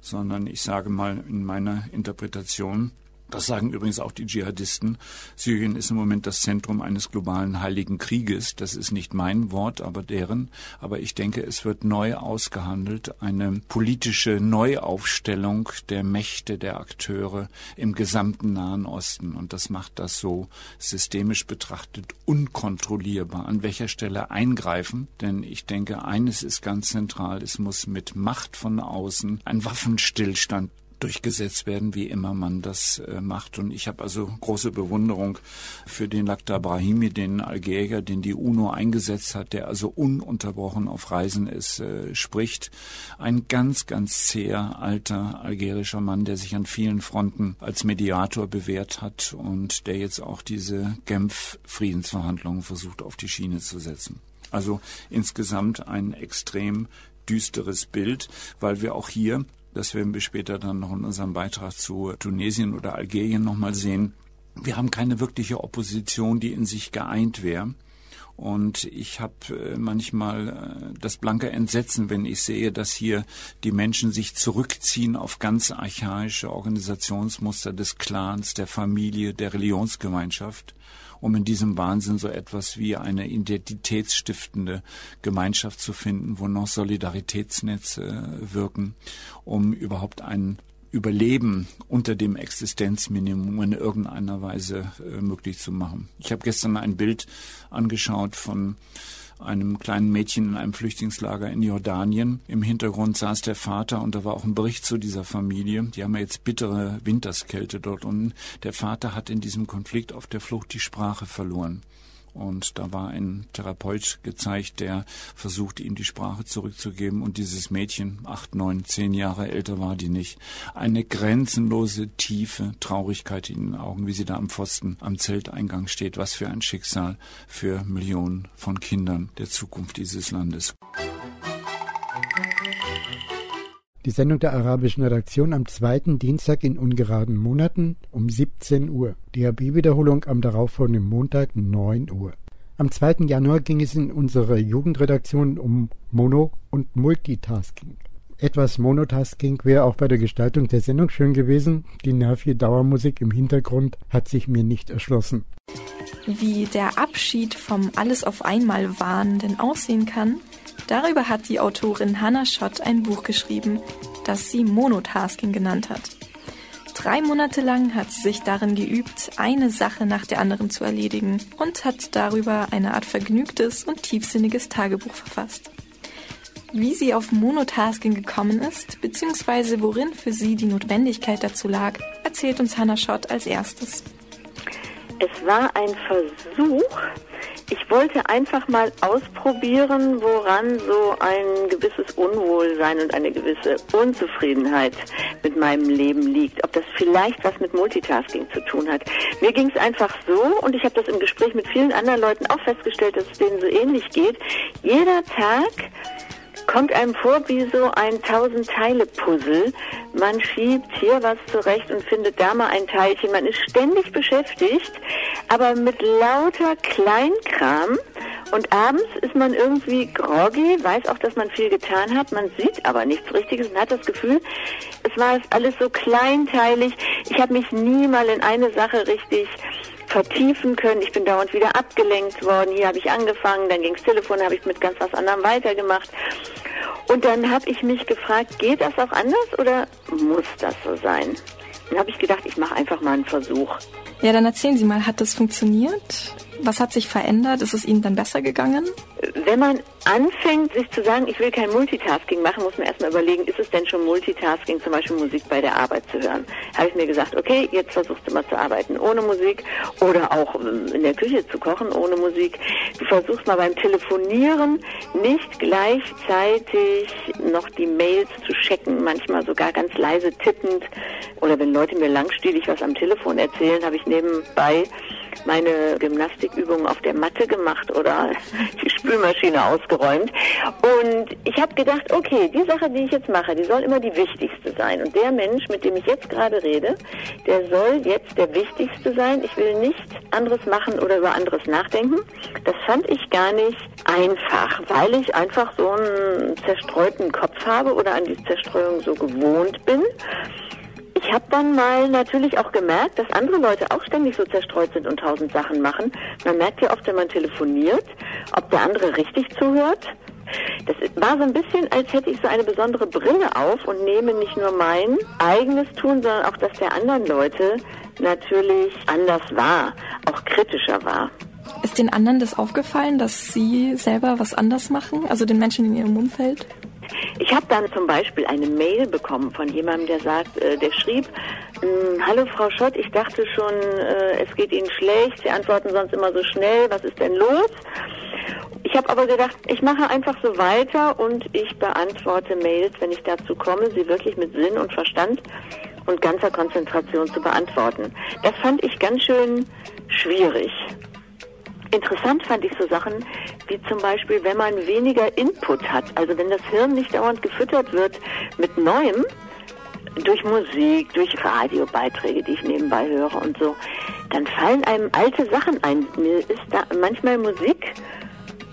sondern ich sage mal in meiner Interpretation, das sagen übrigens auch die Dschihadisten. Syrien ist im Moment das Zentrum eines globalen heiligen Krieges. Das ist nicht mein Wort, aber deren. Aber ich denke, es wird neu ausgehandelt, eine politische Neuaufstellung der Mächte, der Akteure im gesamten Nahen Osten. Und das macht das so systemisch betrachtet unkontrollierbar. An welcher Stelle eingreifen? Denn ich denke, eines ist ganz zentral. Es muss mit Macht von außen ein Waffenstillstand durchgesetzt werden, wie immer man das äh, macht. Und ich habe also große Bewunderung für den Lakhdar Brahimi, den Algerier, den die UNO eingesetzt hat, der also ununterbrochen auf Reisen ist, äh, spricht. Ein ganz, ganz zäher alter algerischer Mann, der sich an vielen Fronten als Mediator bewährt hat und der jetzt auch diese Genf-Friedensverhandlungen versucht auf die Schiene zu setzen. Also insgesamt ein extrem düsteres Bild, weil wir auch hier das werden wir später dann noch in unserem Beitrag zu Tunesien oder Algerien nochmal sehen. Wir haben keine wirkliche Opposition, die in sich geeint wäre. Und ich habe äh, manchmal äh, das blanke Entsetzen, wenn ich sehe, dass hier die Menschen sich zurückziehen auf ganz archaische Organisationsmuster des Clans, der Familie, der Religionsgemeinschaft um in diesem Wahnsinn so etwas wie eine identitätsstiftende Gemeinschaft zu finden, wo noch Solidaritätsnetze wirken, um überhaupt ein Überleben unter dem Existenzminimum in irgendeiner Weise äh, möglich zu machen. Ich habe gestern ein Bild angeschaut von einem kleinen Mädchen in einem Flüchtlingslager in Jordanien. Im Hintergrund saß der Vater und da war auch ein Bericht zu dieser Familie. Die haben ja jetzt bittere Winterskälte dort unten. Der Vater hat in diesem Konflikt auf der Flucht die Sprache verloren. Und da war ein Therapeut gezeigt, der versuchte, ihm die Sprache zurückzugeben. Und dieses Mädchen, acht, neun, zehn Jahre älter war die nicht, eine grenzenlose, tiefe Traurigkeit in den Augen, wie sie da am Pfosten am Zelteingang steht. Was für ein Schicksal für Millionen von Kindern der Zukunft dieses Landes. Die Sendung der arabischen Redaktion am zweiten Dienstag in ungeraden Monaten um 17 Uhr. DAB-Wiederholung am darauffolgenden Montag 9 Uhr. Am 2. Januar ging es in unserer Jugendredaktion um Mono- und Multitasking. Etwas Monotasking wäre auch bei der Gestaltung der Sendung schön gewesen. Die nervige Dauermusik im Hintergrund hat sich mir nicht erschlossen. Wie der Abschied vom Alles auf einmal Wahn aussehen kann, Darüber hat die Autorin Hannah Schott ein Buch geschrieben, das sie Monotasking genannt hat. Drei Monate lang hat sie sich darin geübt, eine Sache nach der anderen zu erledigen und hat darüber eine Art vergnügtes und tiefsinniges Tagebuch verfasst. Wie sie auf Monotasking gekommen ist, beziehungsweise worin für sie die Notwendigkeit dazu lag, erzählt uns Hannah Schott als erstes. Es war ein Versuch, ich wollte einfach mal ausprobieren, woran so ein gewisses Unwohlsein und eine gewisse Unzufriedenheit mit meinem Leben liegt. Ob das vielleicht was mit Multitasking zu tun hat. Mir ging es einfach so, und ich habe das im Gespräch mit vielen anderen Leuten auch festgestellt, dass es denen so ähnlich geht. Jeder Tag kommt einem vor wie so ein Tausend-Teile-Puzzle. Man schiebt hier was zurecht und findet da mal ein Teilchen. Man ist ständig beschäftigt, aber mit lauter Kleinkram. Und abends ist man irgendwie groggy, weiß auch, dass man viel getan hat. Man sieht aber nichts Richtiges und hat das Gefühl, es war alles so kleinteilig. Ich habe mich nie mal in eine Sache richtig vertiefen können. Ich bin dauernd wieder abgelenkt worden. Hier habe ich angefangen, dann ging das Telefon, habe ich mit ganz was anderem weitergemacht. Und dann habe ich mich gefragt, geht das auch anders oder muss das so sein? Dann habe ich gedacht, ich mache einfach mal einen Versuch. Ja, dann erzählen Sie mal, hat das funktioniert? Was hat sich verändert? Ist es Ihnen dann besser gegangen? Wenn man anfängt, sich zu sagen, ich will kein Multitasking machen, muss man erstmal überlegen, ist es denn schon Multitasking, zum Beispiel Musik bei der Arbeit zu hören? Habe ich mir gesagt, okay, jetzt versuchst du mal zu arbeiten ohne Musik oder auch ähm, in der Küche zu kochen ohne Musik. Du versuchst mal beim Telefonieren nicht gleichzeitig noch die Mails zu checken, manchmal sogar ganz leise tippend. Oder wenn Leute mir langstielig was am Telefon erzählen, habe ich nebenbei meine Gymnastikübungen auf der Matte gemacht oder *laughs* die Spülmaschine ausgeräumt. Und ich habe gedacht, okay, die Sache, die ich jetzt mache, die soll immer die wichtigste sein. Und der Mensch, mit dem ich jetzt gerade rede, der soll jetzt der wichtigste sein. Ich will nichts anderes machen oder über anderes nachdenken. Das fand ich gar nicht einfach, weil ich einfach so einen zerstreuten Kopf habe oder an die Zerstreuung so gewohnt bin. Ich habe dann mal natürlich auch gemerkt, dass andere Leute auch ständig so zerstreut sind und tausend Sachen machen. Man merkt ja oft, wenn man telefoniert, ob der andere richtig zuhört. Das war so ein bisschen, als hätte ich so eine besondere Brille auf und nehme nicht nur mein eigenes Tun, sondern auch das der anderen Leute natürlich anders war, auch kritischer war. Ist den anderen das aufgefallen, dass sie selber was anders machen, also den Menschen in ihrem Umfeld? Ich habe dann zum Beispiel eine Mail bekommen von jemandem, der sagt, äh, der schrieb, hm, Hallo Frau Schott, ich dachte schon, äh, es geht Ihnen schlecht, Sie antworten sonst immer so schnell, was ist denn los? Ich habe aber gedacht, ich mache einfach so weiter und ich beantworte Mails, wenn ich dazu komme, sie wirklich mit Sinn und Verstand und ganzer Konzentration zu beantworten. Das fand ich ganz schön schwierig. Interessant fand ich so Sachen wie zum Beispiel, wenn man weniger Input hat, also wenn das Hirn nicht dauernd gefüttert wird mit Neuem, durch Musik, durch Radiobeiträge, die ich nebenbei höre und so, dann fallen einem alte Sachen ein. Mir ist da manchmal Musik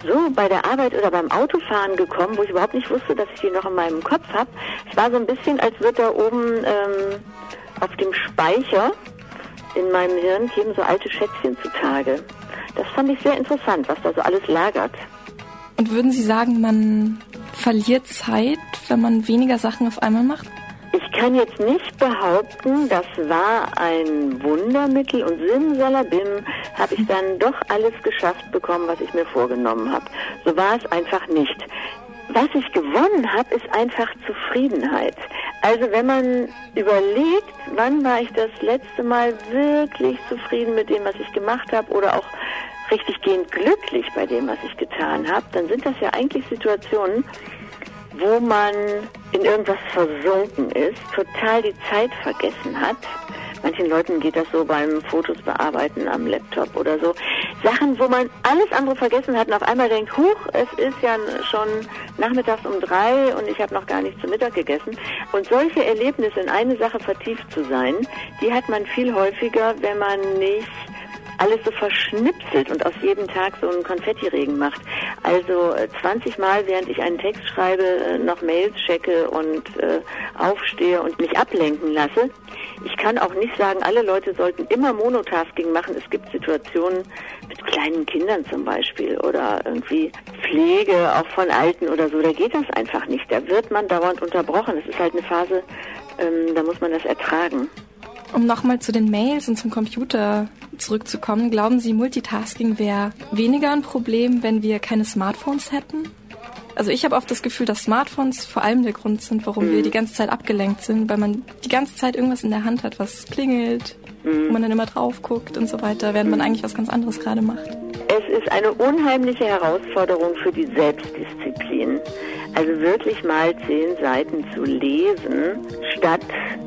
so bei der Arbeit oder beim Autofahren gekommen, wo ich überhaupt nicht wusste, dass ich die noch in meinem Kopf habe. Es war so ein bisschen, als würde da oben ähm, auf dem Speicher in meinem Hirn kämen so alte Schätzchen zutage. Das fand ich sehr interessant, was da so alles lagert. Und würden Sie sagen, man verliert Zeit, wenn man weniger Sachen auf einmal macht? Ich kann jetzt nicht behaupten, das war ein Wundermittel und simsalabim habe ich dann doch alles geschafft bekommen, was ich mir vorgenommen habe. So war es einfach nicht. Was ich gewonnen habe, ist einfach Zufriedenheit. Also wenn man überlegt, wann war ich das letzte Mal wirklich zufrieden mit dem, was ich gemacht habe oder auch richtig gehend glücklich bei dem, was ich getan habe, dann sind das ja eigentlich Situationen, wo man in irgendwas versunken ist, total die Zeit vergessen hat. Manchen Leuten geht das so beim Fotos bearbeiten am Laptop oder so. Sachen, wo man alles andere vergessen hat und auf einmal denkt, huch, es ist ja schon nachmittags um drei und ich habe noch gar nicht zu Mittag gegessen. Und solche Erlebnisse in eine Sache vertieft zu sein, die hat man viel häufiger, wenn man nicht alles so verschnipselt und aus jedem Tag so einen Konfettiregen macht. Also 20 äh, Mal, während ich einen Text schreibe, äh, noch Mails checke und äh, aufstehe und mich ablenken lasse. Ich kann auch nicht sagen, alle Leute sollten immer Monotasking machen. Es gibt Situationen mit kleinen Kindern zum Beispiel oder irgendwie Pflege auch von Alten oder so. Da geht das einfach nicht. Da wird man dauernd unterbrochen. Es ist halt eine Phase, ähm, da muss man das ertragen. Um nochmal zu den Mails und zum Computer zurückzukommen, glauben Sie, Multitasking wäre weniger ein Problem, wenn wir keine Smartphones hätten? Also ich habe oft das Gefühl, dass Smartphones vor allem der Grund sind, warum mhm. wir die ganze Zeit abgelenkt sind, weil man die ganze Zeit irgendwas in der Hand hat, was klingelt, mhm. wo man dann immer drauf guckt und so weiter, während man eigentlich was ganz anderes gerade macht. Es ist eine unheimliche Herausforderung für die Selbstdisziplin. Also wirklich mal zehn Seiten zu lesen, statt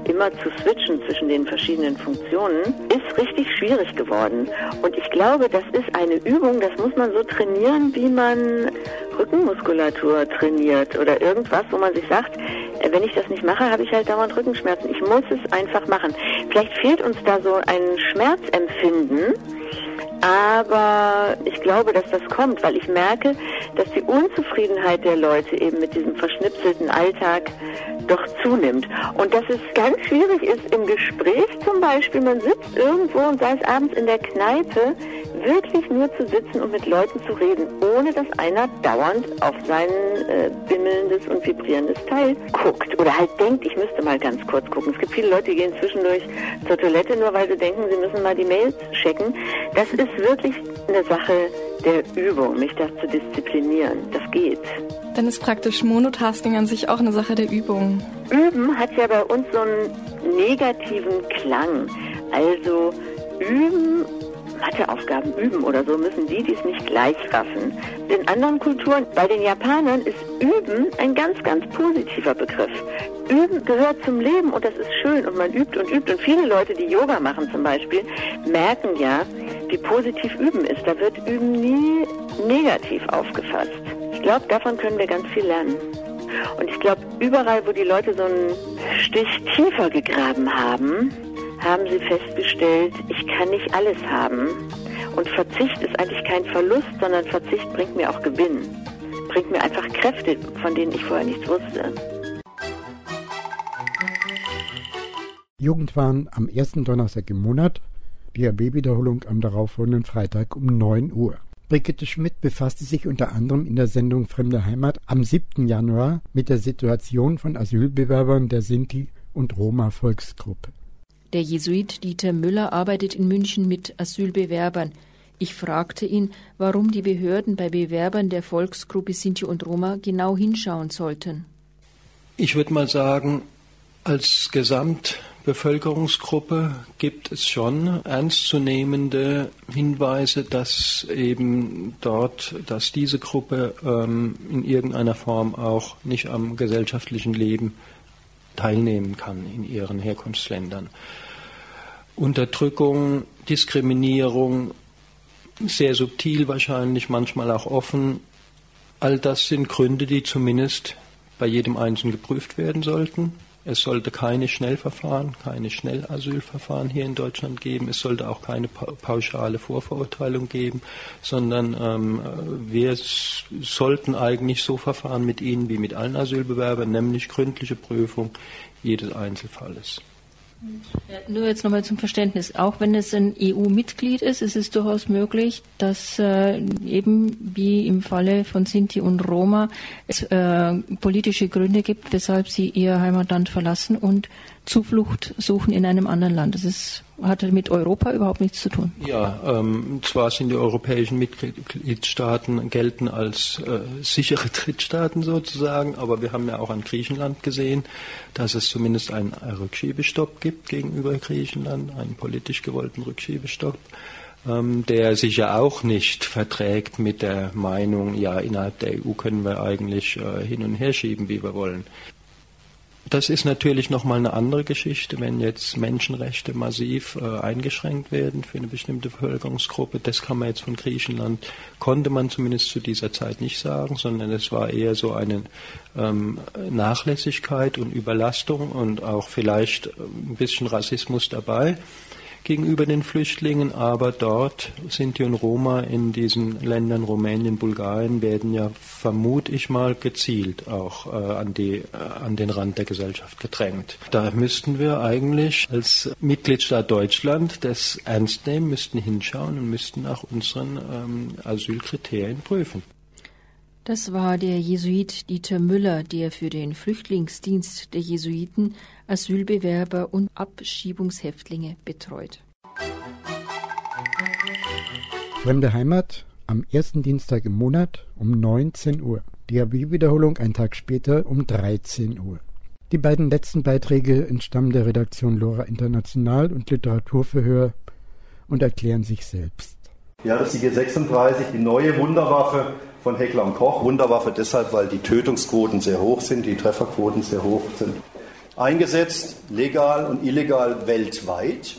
immer zu switchen zwischen den verschiedenen Funktionen, ist richtig schwierig geworden. Und ich glaube, das ist eine Übung, das muss man so trainieren, wie man Rückenmuskulatur trainiert oder irgendwas, wo man sich sagt, äh, wenn ich das nicht mache, habe ich halt dauernd Rückenschmerzen. Ich muss es einfach machen. Vielleicht fehlt uns da so ein Schmerzempfinden, aber ich glaube, dass das kommt, weil ich merke, dass die Unzufriedenheit der Leute eben mit diesem verschnipselten Alltag doch zunimmt. Und dass es ganz schwierig ist im Gespräch zum Beispiel, man sitzt irgendwo und sei es abends in der Kneipe, wirklich nur zu sitzen und mit Leuten zu reden, ohne dass einer dauernd auf sein äh, bimmelndes und vibrierendes Teil guckt oder halt denkt, ich müsste mal ganz kurz gucken. Es gibt viele Leute, die gehen zwischendurch zur Toilette, nur weil sie denken, sie müssen mal die Mails checken. Das ist wirklich eine Sache der Übung, mich da zu disziplinieren. Das geht. Dann ist praktisch Monotasking an sich auch eine Sache der Übung. Üben hat ja bei uns so einen negativen Klang. Also üben Matheaufgaben üben oder so, müssen die dies nicht gleich raffen. In anderen Kulturen, bei den Japanern, ist üben ein ganz, ganz positiver Begriff. Üben gehört zum Leben und das ist schön und man übt und übt. Und viele Leute, die Yoga machen zum Beispiel, merken ja, wie positiv Üben ist. Da wird Üben nie negativ aufgefasst. Ich glaube, davon können wir ganz viel lernen. Und ich glaube, überall, wo die Leute so einen Stich tiefer gegraben haben, haben sie festgestellt, ich kann nicht alles haben. Und Verzicht ist eigentlich kein Verlust, sondern Verzicht bringt mir auch Gewinn. Bringt mir einfach Kräfte, von denen ich vorher nichts wusste. Jugendwahn am ersten Donnerstag im Monat, DRB-Wiederholung am darauffolgenden Freitag um 9 Uhr. Brigitte Schmidt befasste sich unter anderem in der Sendung Fremde Heimat am 7. Januar mit der Situation von Asylbewerbern der Sinti- und Roma-Volksgruppe. Der Jesuit Dieter Müller arbeitet in München mit Asylbewerbern. Ich fragte ihn, warum die Behörden bei Bewerbern der Volksgruppe Sinti und Roma genau hinschauen sollten. Ich würde mal sagen, als Gesamtbevölkerungsgruppe gibt es schon ernstzunehmende Hinweise, dass eben dort, dass diese Gruppe ähm, in irgendeiner Form auch nicht am gesellschaftlichen Leben teilnehmen kann in ihren Herkunftsländern. Unterdrückung, Diskriminierung, sehr subtil wahrscheinlich, manchmal auch offen. All das sind Gründe, die zumindest bei jedem Einzelnen geprüft werden sollten. Es sollte keine Schnellverfahren, keine Schnellasylverfahren hier in Deutschland geben. Es sollte auch keine pauschale Vorverurteilung geben, sondern ähm, wir sollten eigentlich so verfahren mit ihnen wie mit allen Asylbewerbern, nämlich gründliche Prüfung jedes Einzelfalles. Nur jetzt nochmal zum Verständnis. Auch wenn es ein EU-Mitglied ist, ist es durchaus möglich, dass äh, eben wie im Falle von Sinti und Roma es äh, politische Gründe gibt, weshalb sie ihr Heimatland verlassen und Zuflucht suchen in einem anderen Land. Das ist, hat mit Europa überhaupt nichts zu tun. Ja, ähm, zwar sind die europäischen Mitgliedstaaten gelten als äh, sichere *laughs* Drittstaaten sozusagen, aber wir haben ja auch an Griechenland gesehen, dass es zumindest einen Rückschiebestopp gibt gegenüber Griechenland, einen politisch gewollten Rückschiebestopp. ähm, der sich ja auch nicht verträgt mit der Meinung, ja, innerhalb der EU können wir eigentlich äh, hin und her schieben, wie wir wollen. Das ist natürlich nochmal eine andere Geschichte, wenn jetzt Menschenrechte massiv äh, eingeschränkt werden für eine bestimmte Bevölkerungsgruppe. Das kann man jetzt von Griechenland, konnte man zumindest zu dieser Zeit nicht sagen, sondern es war eher so eine ähm, Nachlässigkeit und Überlastung und auch vielleicht äh, ein bisschen Rassismus dabei gegenüber den Flüchtlingen, aber dort Sinti und Roma in diesen Ländern, Rumänien, Bulgarien, werden ja, vermute ich mal, gezielt auch äh, an, die, äh, an den Rand der Gesellschaft gedrängt. Da müssten wir eigentlich als Mitgliedstaat Deutschland das ernst nehmen, müssten hinschauen und müssten auch unseren ähm, Asylkriterien prüfen. Das war der Jesuit Dieter Müller, der für den Flüchtlingsdienst der Jesuiten Asylbewerber und Abschiebungshäftlinge betreut. Fremde Heimat am ersten Dienstag im Monat um 19 Uhr. DAB-Wiederholung einen Tag später um 13 Uhr. Die beiden letzten Beiträge entstammen der Redaktion Lora International und Literaturverhör und erklären sich selbst. Ja, das ist die G36, die neue Wunderwaffe von Heckler und Koch. Wunderwaffe deshalb, weil die Tötungsquoten sehr hoch sind, die Trefferquoten sehr hoch sind. Eingesetzt, legal und illegal weltweit.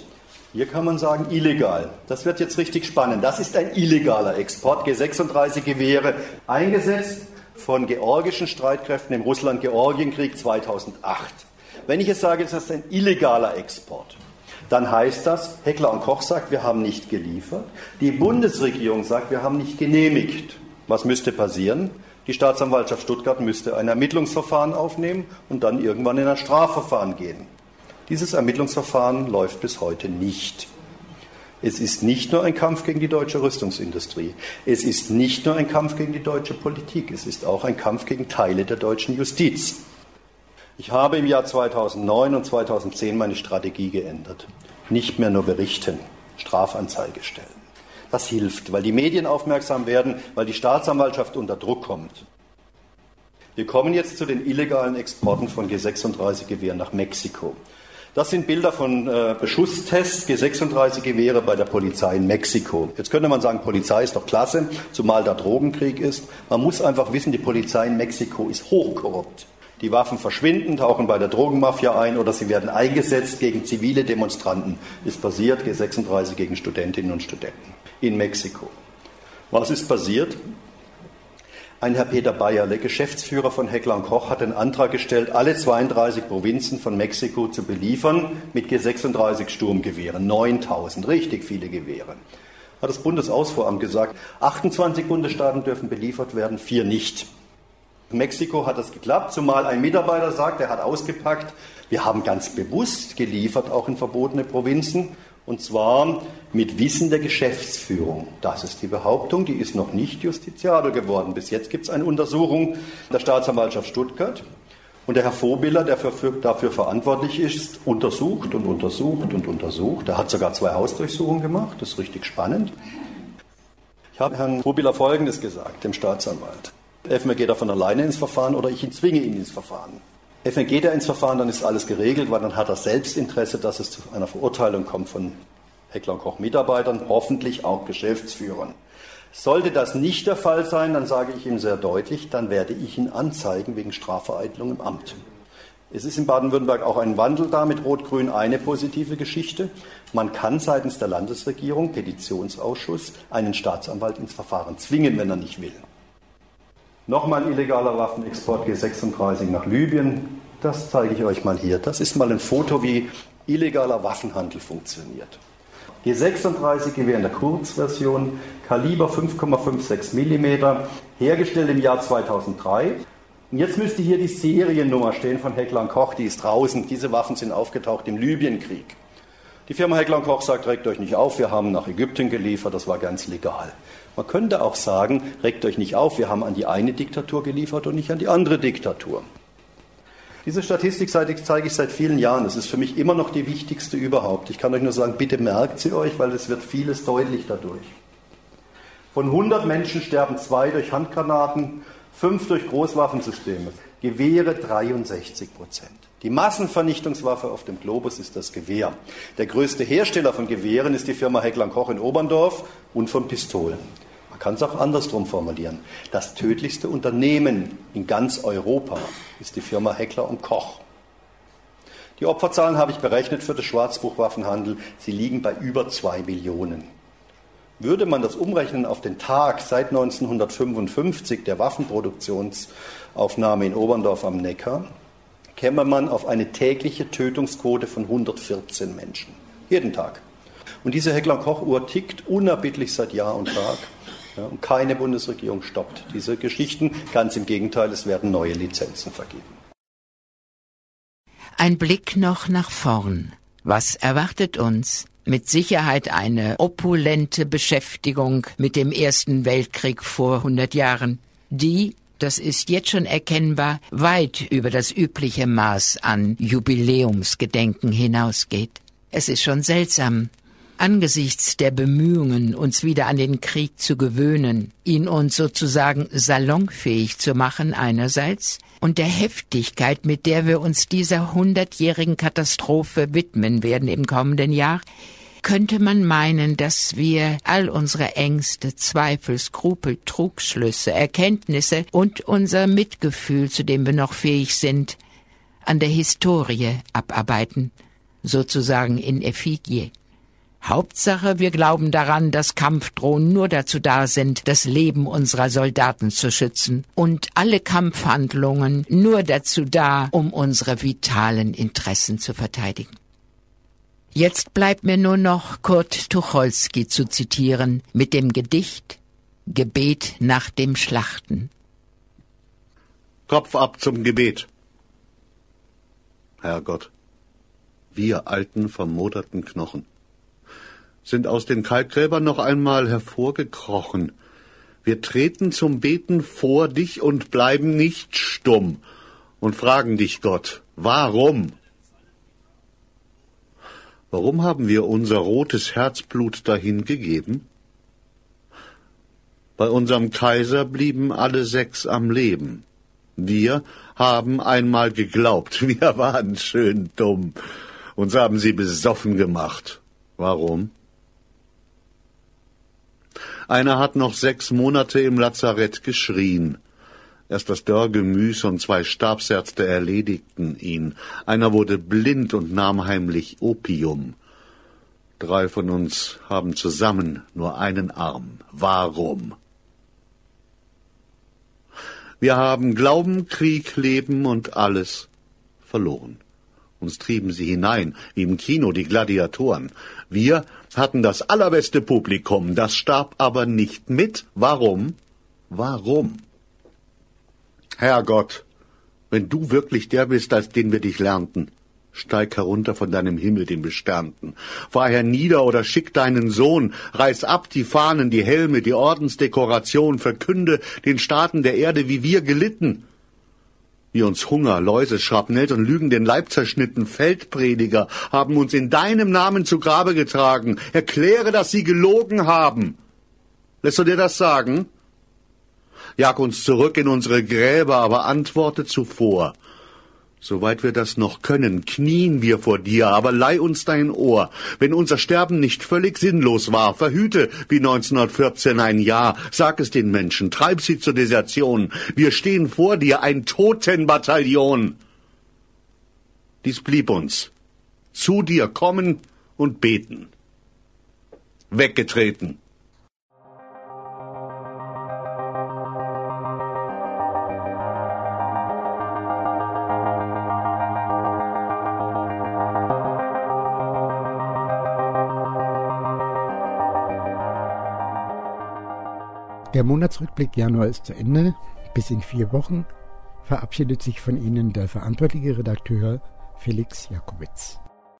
Hier kann man sagen illegal. Das wird jetzt richtig spannend. Das ist ein illegaler Export. G36-Gewehre eingesetzt von georgischen Streitkräften im Russland-Georgien-Krieg 2008. Wenn ich jetzt sage, das ist ein illegaler Export, dann heißt das, Heckler und Koch sagt, wir haben nicht geliefert. Die Bundesregierung sagt, wir haben nicht genehmigt. Was müsste passieren? Die Staatsanwaltschaft Stuttgart müsste ein Ermittlungsverfahren aufnehmen und dann irgendwann in ein Strafverfahren gehen. Dieses Ermittlungsverfahren läuft bis heute nicht. Es ist nicht nur ein Kampf gegen die deutsche Rüstungsindustrie. Es ist nicht nur ein Kampf gegen die deutsche Politik. Es ist auch ein Kampf gegen Teile der deutschen Justiz. Ich habe im Jahr 2009 und 2010 meine Strategie geändert. Nicht mehr nur berichten, Strafanzeige stellen. Das hilft, weil die Medien aufmerksam werden, weil die Staatsanwaltschaft unter Druck kommt. Wir kommen jetzt zu den illegalen Exporten von G36-Gewehren nach Mexiko. Das sind Bilder von äh, Beschusstests G36-Gewehre bei der Polizei in Mexiko. Jetzt könnte man sagen, Polizei ist doch klasse, zumal da Drogenkrieg ist. Man muss einfach wissen, die Polizei in Mexiko ist hochkorrupt. Die Waffen verschwinden, tauchen bei der Drogenmafia ein oder sie werden eingesetzt gegen zivile Demonstranten. Ist passiert, G36 gegen Studentinnen und Studenten in Mexiko. Was ist passiert? Ein Herr Peter Bayerle, Geschäftsführer von Heckler Koch, hat den Antrag gestellt, alle 32 Provinzen von Mexiko zu beliefern mit G36 Sturmgewehren. 9000, richtig viele Gewehre. Hat das Bundesausfuhramt gesagt, 28 Bundesstaaten dürfen beliefert werden, vier nicht. In Mexiko hat das geklappt, zumal ein Mitarbeiter sagt, er hat ausgepackt, wir haben ganz bewusst geliefert, auch in verbotene Provinzen. Und zwar mit Wissen der Geschäftsführung. Das ist die Behauptung, die ist noch nicht justiziabel geworden. Bis jetzt gibt es eine Untersuchung der Staatsanwaltschaft Stuttgart. Und der Herr Vorbiller, der für, dafür verantwortlich ist, untersucht und untersucht und untersucht. Er hat sogar zwei Hausdurchsuchungen gemacht, das ist richtig spannend. Ich habe Herrn Vorbiller Folgendes gesagt, dem Staatsanwalt. Entweder geht er von alleine ins Verfahren oder ich zwinge ihn ins Verfahren. Entweder geht er ins Verfahren, dann ist alles geregelt, weil dann hat er Selbstinteresse, dass es zu einer Verurteilung kommt von Heckler Koch Mitarbeitern, hoffentlich auch Geschäftsführern. Sollte das nicht der Fall sein, dann sage ich ihm sehr deutlich, dann werde ich ihn anzeigen wegen Strafvereitelung im Amt. Es ist in Baden-Württemberg auch ein Wandel da mit Rot-Grün, eine positive Geschichte. Man kann seitens der Landesregierung, Petitionsausschuss, einen Staatsanwalt ins Verfahren zwingen, wenn er nicht will. Nochmal ein illegaler Waffenexport G36 nach Libyen. Das zeige ich euch mal hier. Das ist mal ein Foto, wie illegaler Waffenhandel funktioniert. G36 Gewehr in der Kurzversion, Kaliber 5,56 mm, hergestellt im Jahr 2003. Und jetzt müsste hier die Seriennummer stehen von Heckler Koch, die ist draußen. Diese Waffen sind aufgetaucht im Libyenkrieg. Die Firma Heckler Koch sagt, regt euch nicht auf, wir haben nach Ägypten geliefert, das war ganz legal. Man könnte auch sagen, regt euch nicht auf, wir haben an die eine Diktatur geliefert und nicht an die andere Diktatur. Diese Statistik zeige ich seit vielen Jahren. Das ist für mich immer noch die wichtigste überhaupt. Ich kann euch nur sagen, bitte merkt sie euch, weil es wird vieles deutlich dadurch. Von 100 Menschen sterben zwei durch Handgranaten, fünf durch Großwaffensysteme, Gewehre 63 Prozent. Die Massenvernichtungswaffe auf dem Globus ist das Gewehr. Der größte Hersteller von Gewehren ist die Firma Heckler Koch in Oberndorf und von Pistolen. Man kann es auch andersrum formulieren. Das tödlichste Unternehmen in ganz Europa ist die Firma Heckler und Koch. Die Opferzahlen habe ich berechnet für das Schwarzbuchwaffenhandel. Sie liegen bei über zwei Millionen. Würde man das umrechnen auf den Tag seit 1955 der Waffenproduktionsaufnahme in Oberndorf am Neckar, käme man auf eine tägliche Tötungsquote von 114 Menschen. Jeden Tag. Und diese Heckler-Koch-Uhr tickt unerbittlich seit Jahr und Tag. Ja, und keine Bundesregierung stoppt diese Geschichten. Ganz im Gegenteil, es werden neue Lizenzen vergeben. Ein Blick noch nach vorn. Was erwartet uns? Mit Sicherheit eine opulente Beschäftigung mit dem Ersten Weltkrieg vor 100 Jahren, die, das ist jetzt schon erkennbar, weit über das übliche Maß an Jubiläumsgedenken hinausgeht. Es ist schon seltsam, angesichts der Bemühungen, uns wieder an den Krieg zu gewöhnen, ihn uns sozusagen salonfähig zu machen einerseits, und der Heftigkeit, mit der wir uns dieser hundertjährigen Katastrophe widmen werden im kommenden Jahr, könnte man meinen, dass wir all unsere Ängste, Zweifel, Skrupel, Trugschlüsse, Erkenntnisse und unser Mitgefühl, zu dem wir noch fähig sind, an der Historie abarbeiten, sozusagen in Effigie. Hauptsache, wir glauben daran, dass Kampfdrohnen nur dazu da sind, das Leben unserer Soldaten zu schützen und alle Kampfhandlungen nur dazu da, um unsere vitalen Interessen zu verteidigen. Jetzt bleibt mir nur noch Kurt Tucholsky zu zitieren mit dem Gedicht Gebet nach dem Schlachten. Kopf ab zum Gebet. Herrgott, wir alten vermoderten Knochen sind aus den Kalkgräbern noch einmal hervorgekrochen. Wir treten zum Beten vor dich und bleiben nicht stumm und fragen dich, Gott, warum? Warum haben wir unser rotes Herzblut dahin gegeben? Bei unserem Kaiser blieben alle sechs am Leben. Wir haben einmal geglaubt, *laughs* wir waren schön dumm. Uns haben sie besoffen gemacht. Warum? Einer hat noch sechs Monate im Lazarett geschrien. Erst das Dörrgemüs und zwei Stabsärzte erledigten ihn. Einer wurde blind und nahm heimlich Opium. Drei von uns haben zusammen nur einen Arm. Warum? Wir haben Glauben, Krieg, Leben und alles verloren. Uns trieben sie hinein, wie im Kino die Gladiatoren. Wir hatten das allerbeste Publikum, das starb aber nicht mit. Warum? Warum? Herrgott, wenn du wirklich der bist, als den wir dich lernten, steig herunter von deinem Himmel, den Besternten. Fahr hernieder oder schick deinen Sohn, reiß ab die Fahnen, die Helme, die Ordensdekoration, verkünde den Staaten der Erde, wie wir gelitten wie uns Hunger, Läuse, Schrapnell und Lügen den Leib zerschnitten, Feldprediger haben uns in deinem Namen zu Grabe getragen. Erkläre, dass sie gelogen haben. Lässt du dir das sagen? Jag uns zurück in unsere Gräber, aber antworte zuvor. Soweit wir das noch können, knien wir vor dir, aber leih uns dein Ohr. Wenn unser Sterben nicht völlig sinnlos war, verhüte wie 1914 ein Jahr, sag es den Menschen, treib sie zur Desertion. Wir stehen vor dir, ein Totenbataillon. Dies blieb uns. Zu dir kommen und beten. Weggetreten. Der Monatsrückblick Januar ist zu Ende. Bis in vier Wochen verabschiedet sich von Ihnen der verantwortliche Redakteur Felix Jakowitz.